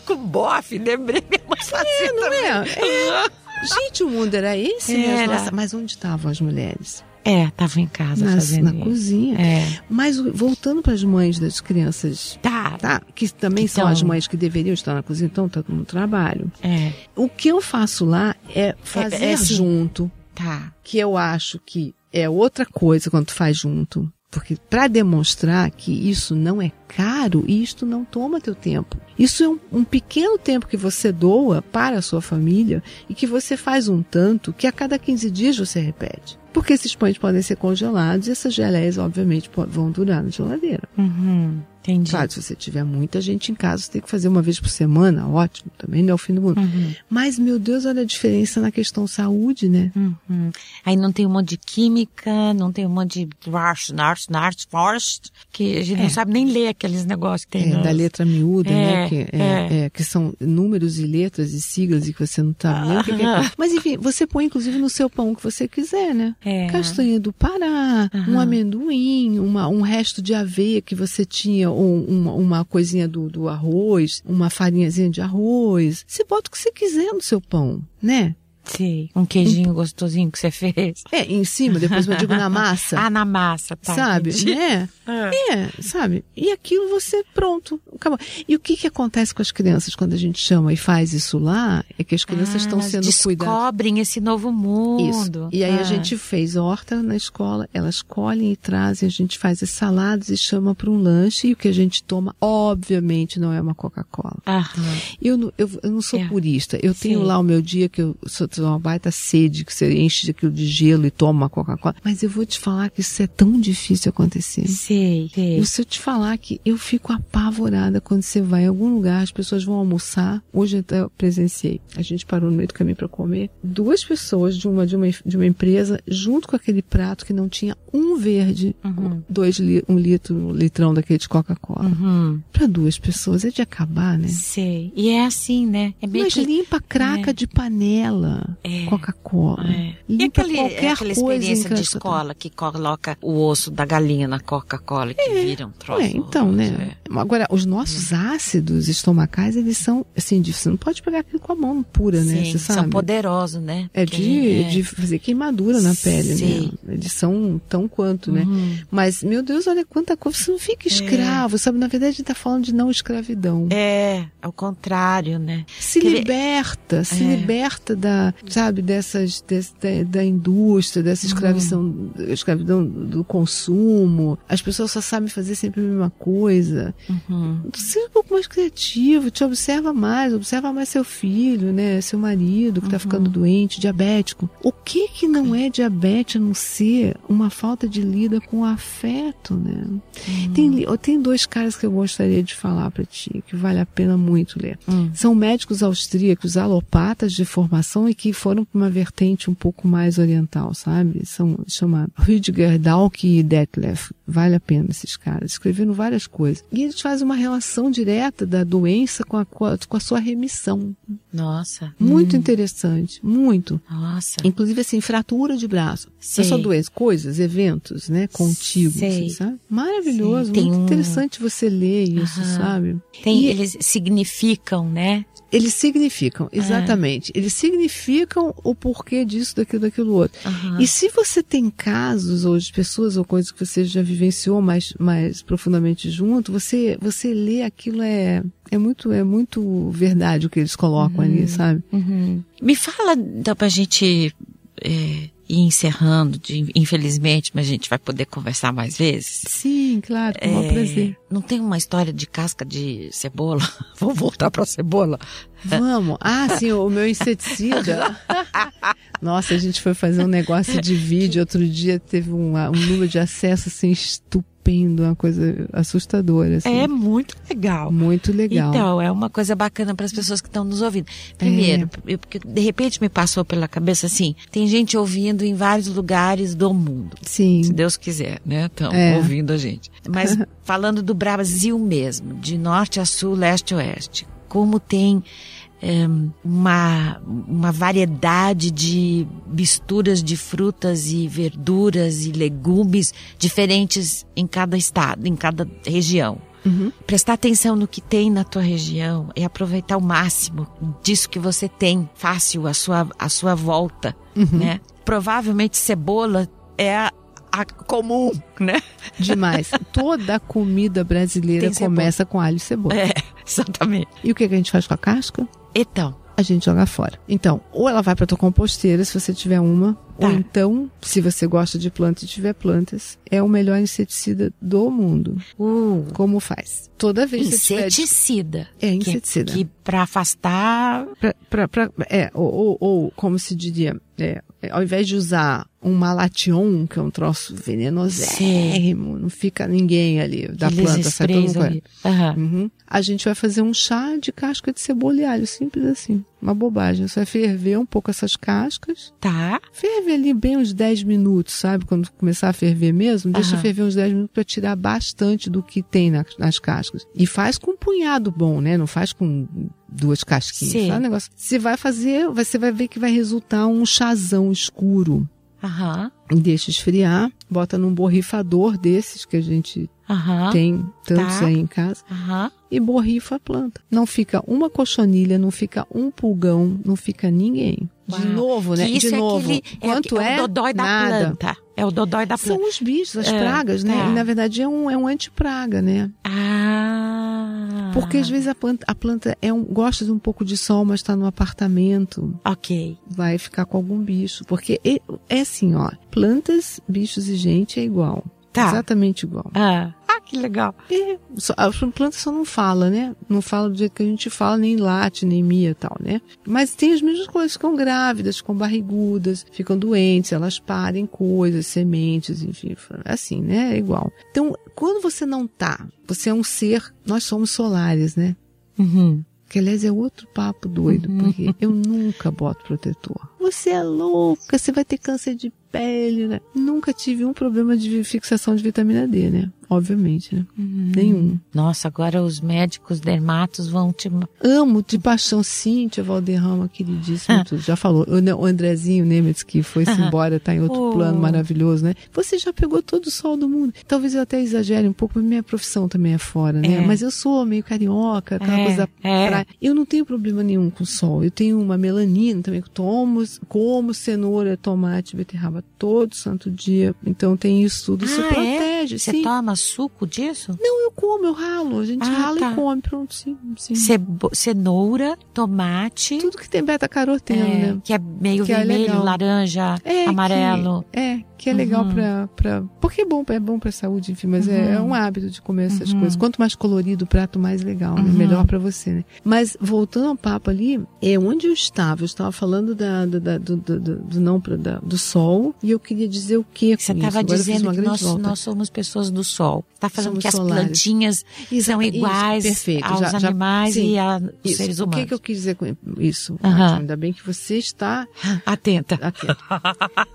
[SPEAKER 1] Com bofe, lembrei, minha mãe fazia
[SPEAKER 3] É, não
[SPEAKER 1] também.
[SPEAKER 3] é? É. Gente, o mundo era esse mesmo.
[SPEAKER 1] Era.
[SPEAKER 3] Nossa, mas onde estavam as mulheres?
[SPEAKER 1] É, tava em casa
[SPEAKER 3] Nas-
[SPEAKER 1] fazendo
[SPEAKER 3] na
[SPEAKER 1] isso.
[SPEAKER 3] cozinha.
[SPEAKER 1] É.
[SPEAKER 3] Mas voltando para as mães das crianças,
[SPEAKER 1] Tá.
[SPEAKER 3] tá? Que também
[SPEAKER 1] Que
[SPEAKER 3] são
[SPEAKER 1] tão-
[SPEAKER 3] as mães que deveriam estar na cozinha, então tá no trabalho.
[SPEAKER 1] É.
[SPEAKER 3] O que eu faço lá é fazer
[SPEAKER 1] é assim.
[SPEAKER 3] junto,
[SPEAKER 1] Tá.
[SPEAKER 3] que eu acho que é outra coisa quando tu faz junto. Porque para demonstrar que isso não é caro, isto não toma teu tempo. Isso é um, um, pequeno tempo que você doa para a sua família e que você faz um tanto que a cada 15 dias você repete. Porque esses pães podem ser congelados e essas geleias, obviamente, vão durar na geladeira.
[SPEAKER 1] Uhum. Entendi.
[SPEAKER 3] Claro, se você tiver muita gente em casa, você tem que fazer uma vez por semana, ótimo, também não é o fim do mundo.
[SPEAKER 1] Uhum.
[SPEAKER 3] Mas, meu Deus, olha a diferença na questão saúde, né?
[SPEAKER 1] Uhum. Aí não tem um monte de química, não tem um monte de rush, nart, nart, forest, que a gente é. não sabe nem ler aqueles negócios que tem.
[SPEAKER 3] É, da letra miúda,
[SPEAKER 1] é,
[SPEAKER 3] né? Que, é, é, que são números e letras e siglas e que você não sabe nem o que, que é. Mas, enfim, você põe inclusive no seu pão o que você quiser, né?
[SPEAKER 1] É.
[SPEAKER 3] Castanha do Pará, um amendoim, uma, um resto de aveia que você tinha, uma, uma coisinha do, do arroz, uma farinhazinha de arroz. Você bota o que você quiser no seu pão, né?
[SPEAKER 1] Sim, um queijinho gostosinho que você fez.
[SPEAKER 3] É, em cima, depois eu digo na *laughs* massa.
[SPEAKER 1] ah, na massa, tá.
[SPEAKER 3] Sabe? É.
[SPEAKER 1] É.
[SPEAKER 3] é, sabe? E aquilo você, pronto, acabou. E o que que acontece com as crianças quando a gente chama e faz isso lá? É que as crianças
[SPEAKER 1] ah,
[SPEAKER 3] estão sendo cuidadas.
[SPEAKER 1] descobrem esse novo mundo.
[SPEAKER 3] Isso. E aí
[SPEAKER 1] ah.
[SPEAKER 3] a gente fez horta na escola, elas colhem e trazem, a gente faz as saladas e chama para um lanche e o que a gente toma, obviamente, não é uma Coca-Cola. Eu, eu, eu, não sou
[SPEAKER 1] É.
[SPEAKER 3] purista. Eu tenho
[SPEAKER 1] Sim.
[SPEAKER 3] lá o meu dia que eu sou tenho uma baita sede, que você enche aquilo de gelo e toma Coca-Cola. Mas eu vou te falar que isso é tão difícil acontecer.
[SPEAKER 1] Sei, sei.
[SPEAKER 3] E se eu te falar que eu fico apavorada quando você vai em algum lugar, as pessoas vão almoçar. Hoje até eu presenciei. A gente parou no meio do caminho para comer. Duas pessoas de uma, de uma, de uma empresa, junto com aquele prato que não tinha um verde,
[SPEAKER 1] Uhum.
[SPEAKER 3] dois li, um litro, um litrão daquele de Coca-Cola.
[SPEAKER 1] Uhum.
[SPEAKER 3] Para duas pessoas é de acabar, né?
[SPEAKER 1] Sei. E é assim, né? É meio
[SPEAKER 3] Mas
[SPEAKER 1] que...
[SPEAKER 3] limpa craca
[SPEAKER 1] É.
[SPEAKER 3] de panela,
[SPEAKER 1] É.
[SPEAKER 3] Coca-Cola.
[SPEAKER 1] É. E aquele,
[SPEAKER 3] qualquer
[SPEAKER 1] aquela
[SPEAKER 3] coisa em
[SPEAKER 1] experiência de escola que coloca o osso da galinha na Coca-Cola que vira um troço.
[SPEAKER 3] É, então, né? Agora, os nossos ácidos estomacais, eles são, assim, de- você não pode pegar aquilo com a mão pura, né? Você sabe?
[SPEAKER 1] são poderosos, né?
[SPEAKER 3] É
[SPEAKER 1] Porque
[SPEAKER 3] de,
[SPEAKER 1] é-
[SPEAKER 3] de fazer queimadura na pele,
[SPEAKER 1] Sim.
[SPEAKER 3] né? Eles são tão quanto, né?
[SPEAKER 1] Uhum.
[SPEAKER 3] Mas, meu Deus, olha quanta coisa. Você não fica escravo, sabe? Na verdade, a gente tá falando de não escravidão.
[SPEAKER 1] É, ao contrário, né?
[SPEAKER 3] Se
[SPEAKER 1] Quer-
[SPEAKER 3] liberta, se
[SPEAKER 1] É.
[SPEAKER 3] liberta da, sabe, dessas, des- da, indústria, dessa
[SPEAKER 1] Uhum.
[SPEAKER 3] escravidão, do consumo. As pessoas só sabem fazer sempre a mesma coisa.
[SPEAKER 1] Uhum.
[SPEAKER 3] Seja um pouco mais criativo, te observa mais, observa mais seu filho, né, seu marido que
[SPEAKER 1] Uhum.
[SPEAKER 3] tá ficando doente, diabético. O que que não é diabetes a não ser uma falta de lida com o afeto, né?
[SPEAKER 1] Uhum.
[SPEAKER 3] Tem, tem dois caras que eu gostaria de falar para ti, que vale a pena muito ler.
[SPEAKER 1] Hum.
[SPEAKER 3] São médicos austríacos, alopatas de formação e que foram para uma vertente um pouco mais oriental, sabe? São, chama Rüdiger, Dahlke e Detlef. Vale a pena esses caras. Escreveram várias coisas. E eles fazem uma relação direta da doença com a, com a, sua remissão.
[SPEAKER 1] Nossa.
[SPEAKER 3] Muito
[SPEAKER 1] Hum.
[SPEAKER 3] interessante. Muito.
[SPEAKER 1] Nossa.
[SPEAKER 3] Inclusive, assim, fratura de braço. Não é só
[SPEAKER 1] Sei.
[SPEAKER 3] doença, coisas, eventos, né? Contigo,
[SPEAKER 1] Sei.
[SPEAKER 3] assim, sabe? Maravilhoso,
[SPEAKER 1] Sei.
[SPEAKER 3] Muito
[SPEAKER 1] um-
[SPEAKER 3] interessante você ler isso,
[SPEAKER 1] Aham.
[SPEAKER 3] sabe?
[SPEAKER 1] Tem,
[SPEAKER 3] E-
[SPEAKER 1] eles significam, né?
[SPEAKER 3] Eles significam,
[SPEAKER 1] É.
[SPEAKER 3] exatamente. Eles significam o porquê disso, daquilo, daquilo outro.
[SPEAKER 1] Aham.
[SPEAKER 3] E se você tem casos ou de pessoas ou coisas que você já vivenciou mais, mais profundamente junto, você, você lê aquilo é, é muito, é muito verdade o que eles colocam ali, sabe?
[SPEAKER 1] Uhum. Me fala, então, pra gente é, ir encerrando, de- infelizmente, mas a gente vai poder conversar mais vezes.
[SPEAKER 3] Sim, claro, com o maior
[SPEAKER 1] É,
[SPEAKER 3] prazer.
[SPEAKER 1] Não tem uma história de casca de cebola? *laughs* Vou voltar pra cebola.
[SPEAKER 3] Vamos. Ah, sim, o meu inseticida. *laughs* Nossa, a gente foi fazer um negócio de vídeo outro dia, teve um, um número de acesso assim estupendo, uma coisa assustadora. Assim.
[SPEAKER 1] É muito legal.
[SPEAKER 3] Muito legal.
[SPEAKER 1] Então, é uma coisa bacana para as pessoas que estão nos ouvindo. Primeiro, eu- porque de repente me passou pela cabeça assim, tem gente ouvindo em vários lugares do mundo.
[SPEAKER 3] Sim.
[SPEAKER 1] Se Deus quiser, né? Estão
[SPEAKER 3] É.
[SPEAKER 1] ouvindo a gente. Mas *laughs* falando do Brasil mesmo, de norte a sul, leste a oeste, como tem em, uma, uma variedade de misturas de frutas e verduras e legumes diferentes em cada estado, em cada região.
[SPEAKER 3] Uhum.
[SPEAKER 1] Prestar atenção no que tem na tua região e aproveitar o máximo disso que você tem fácil à sua, à sua volta,
[SPEAKER 3] Uhum.
[SPEAKER 1] né? Provavelmente cebola é a, a comum, né?
[SPEAKER 3] Demais. *laughs* Toda a comida brasileira começa com alho e cebola.
[SPEAKER 1] É, exatamente.
[SPEAKER 3] E o que, que a gente faz com a casca?
[SPEAKER 1] Então,
[SPEAKER 3] a gente joga fora. Então, ou ela vai para tua composteira, se você tiver uma,
[SPEAKER 1] Tá.
[SPEAKER 3] ou então, se você gosta de plantas e tiver plantas, é o melhor inseticida do mundo.
[SPEAKER 1] Uh,
[SPEAKER 3] Como faz? Toda vez que você tiver
[SPEAKER 1] inseticida.
[SPEAKER 3] É,
[SPEAKER 1] Que,
[SPEAKER 3] inseticida.
[SPEAKER 1] que pra afastar.
[SPEAKER 3] Pra, pra, pra- é, ou, ou, ou, como se diria, é, é, ao invés de usar um malation, que é um troço venenosérrimo, não fica ninguém ali da
[SPEAKER 1] aqueles
[SPEAKER 3] planta, sai todo mundo
[SPEAKER 1] ali. Aham.
[SPEAKER 3] Uhum. A gente vai fazer um chá de casca de cebola e alho, simples assim. Uma bobagem. Você vai ferver um pouco essas cascas.
[SPEAKER 1] Tá.
[SPEAKER 3] Ferve ali bem uns 10 minutos, sabe? Quando começar a ferver mesmo, deixa
[SPEAKER 1] Aham.
[SPEAKER 3] ferver uns 10 minutos para tirar bastante do que tem na- nas cascas. E faz com um punhado bom, né? Não faz com duas casquinhas.
[SPEAKER 1] Sim.
[SPEAKER 3] Um negócio. Você vai fazer, você vai ver que vai resultar um chazão escuro.
[SPEAKER 1] Aham.
[SPEAKER 3] Deixa esfriar, bota num borrifador desses que a gente
[SPEAKER 1] Aham.
[SPEAKER 3] tem tantos
[SPEAKER 1] Tá.
[SPEAKER 3] aí em casa
[SPEAKER 1] Aham.
[SPEAKER 3] e borrifa a planta. Não fica uma cochonilha, não fica um pulgão, não fica ninguém. De
[SPEAKER 1] Uau.
[SPEAKER 3] novo, né?
[SPEAKER 1] Que isso
[SPEAKER 3] De
[SPEAKER 1] é
[SPEAKER 3] novo.
[SPEAKER 1] aquele- é,
[SPEAKER 3] Quanto
[SPEAKER 1] é,
[SPEAKER 3] é?
[SPEAKER 1] o dodói da
[SPEAKER 3] Nada.
[SPEAKER 1] planta. É o dodói da planta.
[SPEAKER 3] São os bichos, as
[SPEAKER 1] É,
[SPEAKER 3] pragas, né?
[SPEAKER 1] tá.
[SPEAKER 3] E na verdade é um, é um antipraga, né?
[SPEAKER 1] Ah.
[SPEAKER 3] Porque às vezes a planta, a planta é um, gosta de um pouco de sol, mas está no apartamento,
[SPEAKER 1] Ok.
[SPEAKER 3] vai ficar com algum bicho. Porque é, é assim, ó, plantas, bichos e gente é igual.
[SPEAKER 1] Tá.
[SPEAKER 3] Exatamente igual.
[SPEAKER 1] Ah. Que legal.
[SPEAKER 3] É, só, a planta só não fala, né? Não fala do jeito que a gente fala, nem late, nem mia e tal, né? Mas tem as mesmas coisas, ficam grávidas, ficam barrigudas, ficam doentes, elas parem coisas, sementes, enfim, assim, né? É igual. Então, quando você não tá, você é um ser, nós somos solares, né?
[SPEAKER 1] Uhum.
[SPEAKER 3] Que aliás é outro papo doido, porque eu nunca boto protetor. Você é louca, você vai ter câncer de pele, né? Nunca tive um problema de fixação de vitamina D, né? Obviamente, né? Nenhum.
[SPEAKER 1] Nossa, agora os médicos dermatos vão te.
[SPEAKER 3] Amo de paixão Cíntia Valderrama, queridíssima,
[SPEAKER 1] Ah.
[SPEAKER 3] Já falou. O Andrezinho Nemetz, que foi-se embora, tá em outro
[SPEAKER 1] Oh.
[SPEAKER 3] plano maravilhoso, né? Você já pegou todo o sol do mundo. Talvez eu até exagere um pouco, mas minha profissão também é fora, né?
[SPEAKER 1] É.
[SPEAKER 3] Mas eu sou meio carioca, aquela
[SPEAKER 1] É,
[SPEAKER 3] coisa
[SPEAKER 1] é.
[SPEAKER 3] praia. Eu não tenho problema nenhum com sol. Eu tenho uma melanina também, que tomo, como cenoura, tomate, beterraba todo santo dia. Então tem isso tudo, isso
[SPEAKER 1] Ah, é?
[SPEAKER 3] protege,
[SPEAKER 1] Você
[SPEAKER 3] sim.
[SPEAKER 1] toma suco disso?
[SPEAKER 3] Não, eu como, eu ralo. A gente
[SPEAKER 1] Ah,
[SPEAKER 3] rala
[SPEAKER 1] tá.
[SPEAKER 3] e come, pronto, sim, sim.
[SPEAKER 1] Cebo- cenoura, tomate.
[SPEAKER 3] Tudo que tem beta-caroteno,
[SPEAKER 1] é,
[SPEAKER 3] né?
[SPEAKER 1] Que é meio
[SPEAKER 3] Que é
[SPEAKER 1] vermelho,
[SPEAKER 3] legal.
[SPEAKER 1] laranja,
[SPEAKER 3] É,
[SPEAKER 1] amarelo.
[SPEAKER 3] Que, é, que é legal
[SPEAKER 1] Uhum.
[SPEAKER 3] pra, pra. Porque é bom, é bom pra saúde, enfim, mas é,
[SPEAKER 1] Uhum.
[SPEAKER 3] é um hábito de comer essas
[SPEAKER 1] Uhum.
[SPEAKER 3] coisas. Quanto mais colorido o prato, mais legal, né?
[SPEAKER 1] Uhum.
[SPEAKER 3] Melhor pra você, né? Mas voltando ao papo ali, é onde eu estava. Eu estava falando da, da- da- do, do, do, não da- do sol e eu queria dizer o que
[SPEAKER 1] Você estava
[SPEAKER 3] isso.
[SPEAKER 1] Dizendo que nós,
[SPEAKER 3] volta.
[SPEAKER 1] nós somos pessoas do sol. Está falando
[SPEAKER 3] Somos
[SPEAKER 1] que as
[SPEAKER 3] solares.
[SPEAKER 1] plantinhas são
[SPEAKER 3] Isso,
[SPEAKER 1] iguais
[SPEAKER 3] perfeito.
[SPEAKER 1] aos
[SPEAKER 3] Já- já-
[SPEAKER 1] animais
[SPEAKER 3] sim.
[SPEAKER 1] e aos
[SPEAKER 3] Isso.
[SPEAKER 1] seres
[SPEAKER 3] O
[SPEAKER 1] humanos.
[SPEAKER 3] que, que eu quis dizer com isso? Ótimo, ainda bem que você está *laughs*
[SPEAKER 1] Atenta.
[SPEAKER 3] atento.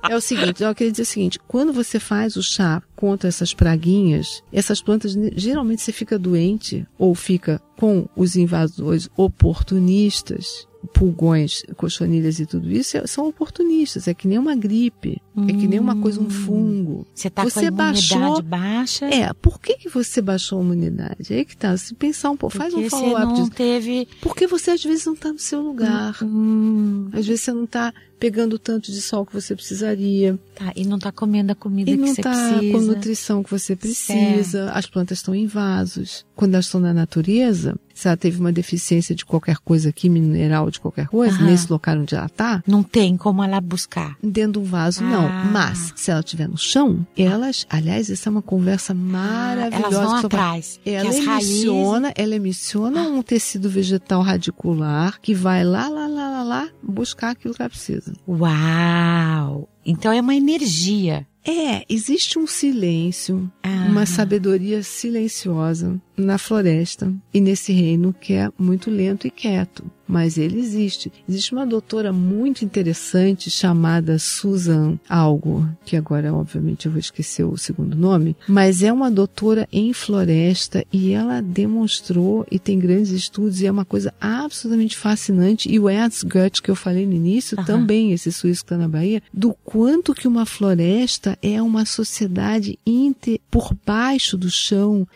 [SPEAKER 3] É o seguinte, eu queria dizer o seguinte, quando você faz o chá contra essas praguinhas, essas plantas, geralmente você fica doente ou fica com os invasores oportunistas, pulgões, cochonilhas e tudo isso, é- são oportunistas, é que nem uma gripe, é que nem uma coisa, um fungo.
[SPEAKER 1] Você está com a
[SPEAKER 3] baixou-
[SPEAKER 1] baixa.
[SPEAKER 3] É, por que, que você baixou a imunidade? É aí que tá, se pensar um pouco, faz um follow-up
[SPEAKER 1] não
[SPEAKER 3] disso.
[SPEAKER 1] teve.
[SPEAKER 3] Porque você às vezes não está no seu lugar.
[SPEAKER 1] Hum,
[SPEAKER 3] Às vezes você não está pegando o tanto de sol que você precisaria.
[SPEAKER 1] tá, e não está comendo a comida
[SPEAKER 3] E
[SPEAKER 1] que
[SPEAKER 3] não
[SPEAKER 1] você
[SPEAKER 3] está
[SPEAKER 1] precisa.
[SPEAKER 3] com a nutrição que você precisa. As plantas estão em vasos. Quando elas estão na natureza, se ela teve uma deficiência de qualquer coisa aqui, mineral de qualquer coisa,
[SPEAKER 1] Aham.
[SPEAKER 3] nesse local onde ela está,
[SPEAKER 1] Não tem como ela buscar.
[SPEAKER 3] dentro de um vaso, não.
[SPEAKER 1] Ah.
[SPEAKER 3] Mas, se ela estiver no chão, elas, aliás, essa é uma conversa maravilhosa.
[SPEAKER 1] Elas vão atrás.
[SPEAKER 3] Ela
[SPEAKER 1] as raízes.
[SPEAKER 3] emissiona, ela emissiona um tecido vegetal radicular que vai lá, lá, lá, lá, lá, buscar aquilo que ela precisa.
[SPEAKER 1] Uau! Então é uma energia.
[SPEAKER 3] É, existe um silêncio,
[SPEAKER 1] Ah.
[SPEAKER 3] uma sabedoria silenciosa na floresta e nesse reino que é muito lento e quieto. Mas ele existe. Existe uma doutora muito interessante chamada Susan Algo, que agora, obviamente, eu vou esquecer o segundo nome, mas é uma doutora em floresta e ela demonstrou e tem grandes estudos e é uma coisa absolutamente fascinante. E o Ernst Goethe, que eu falei no início,
[SPEAKER 1] Aham.
[SPEAKER 3] também, esse suíço que está na Bahia, do quanto que uma floresta é uma sociedade inter, por baixo do chão,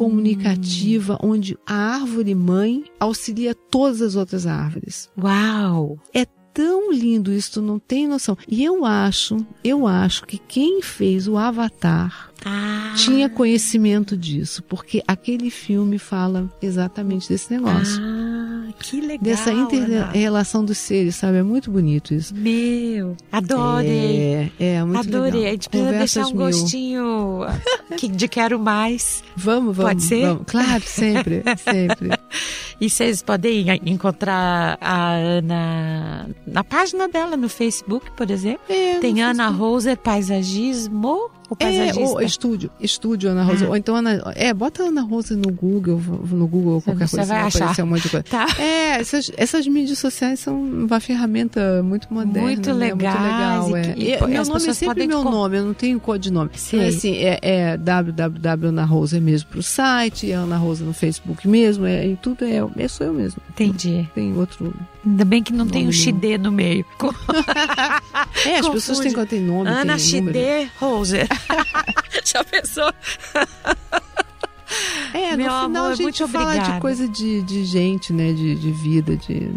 [SPEAKER 3] intercomunicativa, onde a árvore mãe auxilia todas as outras árvores.
[SPEAKER 1] Uau!
[SPEAKER 3] É tão lindo isso, tu não tem noção. E eu acho, eu acho que quem fez o Avatar
[SPEAKER 1] Ah.
[SPEAKER 3] tinha conhecimento disso, porque aquele filme fala exatamente desse negócio.
[SPEAKER 1] Ah, que legal.
[SPEAKER 3] Dessa inter-relação dos seres, sabe? É muito bonito isso.
[SPEAKER 1] Meu, adorei.
[SPEAKER 3] É, é muito
[SPEAKER 1] adorei.
[SPEAKER 3] legal.
[SPEAKER 1] A gente precisa deixar um
[SPEAKER 3] mil.
[SPEAKER 1] gostinho *laughs* de quero mais.
[SPEAKER 3] Vamos, vamos.
[SPEAKER 1] Pode ser?
[SPEAKER 3] Vamos. Claro, sempre, *laughs* sempre.
[SPEAKER 1] E vocês podem encontrar a Ana na página dela no Facebook, por exemplo.
[SPEAKER 3] É,
[SPEAKER 1] Tem Ana
[SPEAKER 3] Facebook.
[SPEAKER 1] Roser Paisagismo. O
[SPEAKER 3] É,
[SPEAKER 1] paisagista.
[SPEAKER 3] ou estúdio, estúdio Ana Rosa.
[SPEAKER 1] Ah.
[SPEAKER 3] Ou então, Ana, é, bota Ana Rosa no Google, no Google ou qualquer
[SPEAKER 1] Você
[SPEAKER 3] coisa,
[SPEAKER 1] vai
[SPEAKER 3] vai
[SPEAKER 1] achar.
[SPEAKER 3] aparecer um monte de coisa.
[SPEAKER 1] Tá.
[SPEAKER 3] É, essas, essas mídias sociais são uma ferramenta muito moderna.
[SPEAKER 1] Muito
[SPEAKER 3] né?
[SPEAKER 1] legais
[SPEAKER 3] Muito legal,
[SPEAKER 1] e
[SPEAKER 3] é. E
[SPEAKER 1] e
[SPEAKER 3] meu nome é sempre meu
[SPEAKER 1] com-
[SPEAKER 3] nome, eu não tenho codinome.
[SPEAKER 1] Sei.
[SPEAKER 3] Então, assim, é, é www.anarosa é mesmo pro site, é Ana Rosa no Facebook mesmo, é, e tudo é, é sou eu mesmo.
[SPEAKER 1] Entendi.
[SPEAKER 3] Tem outro.
[SPEAKER 1] Ainda bem que não tem o
[SPEAKER 3] Nome
[SPEAKER 1] XD no meio. *laughs*
[SPEAKER 3] É, as
[SPEAKER 1] Confunde.
[SPEAKER 3] pessoas têm, têm nome,
[SPEAKER 1] Ana. XD Roser. *laughs* Já pensou?
[SPEAKER 3] É,
[SPEAKER 1] Meu
[SPEAKER 3] no final
[SPEAKER 1] amor,
[SPEAKER 3] a gente
[SPEAKER 1] muito
[SPEAKER 3] fala
[SPEAKER 1] obrigada.
[SPEAKER 3] de coisa de, de gente, né? De, de vida, de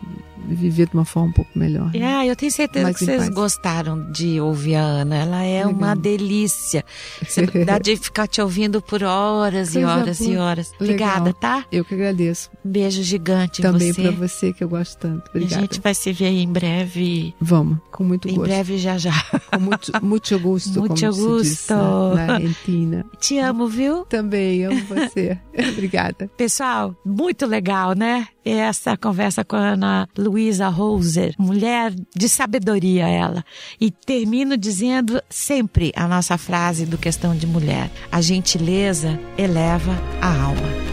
[SPEAKER 3] viver de uma forma um pouco melhor. né?
[SPEAKER 1] Ah, eu tenho certeza
[SPEAKER 3] Mais
[SPEAKER 1] que
[SPEAKER 3] em
[SPEAKER 1] vocês
[SPEAKER 3] paz.
[SPEAKER 1] gostaram de ouvir a Ana. Ela é
[SPEAKER 3] Legal.
[SPEAKER 1] uma delícia. Você *laughs* dá de ficar te ouvindo por horas e horas e horas. Obrigada,
[SPEAKER 3] Legal.
[SPEAKER 1] tá?
[SPEAKER 3] Eu que agradeço.
[SPEAKER 1] Beijo gigante em
[SPEAKER 3] Também pra você que eu gosto tanto.
[SPEAKER 1] A
[SPEAKER 3] Obrigada.
[SPEAKER 1] gente vai se ver aí em breve.
[SPEAKER 3] Vamos, com muito
[SPEAKER 1] Em
[SPEAKER 3] gosto.
[SPEAKER 1] breve já já.
[SPEAKER 3] Com muito, muito gosto, *laughs*
[SPEAKER 1] Muito
[SPEAKER 3] como se diz
[SPEAKER 1] gusto.
[SPEAKER 3] na, na Argentina.
[SPEAKER 1] Te amo, viu?
[SPEAKER 3] Também amo você. *laughs* Obrigada.
[SPEAKER 1] Pessoal, muito legal, né? Essa conversa com a Ana Luísa Roser, mulher de sabedoria ela. E termino dizendo sempre a nossa frase do Questão de Mulher: a gentileza eleva a alma.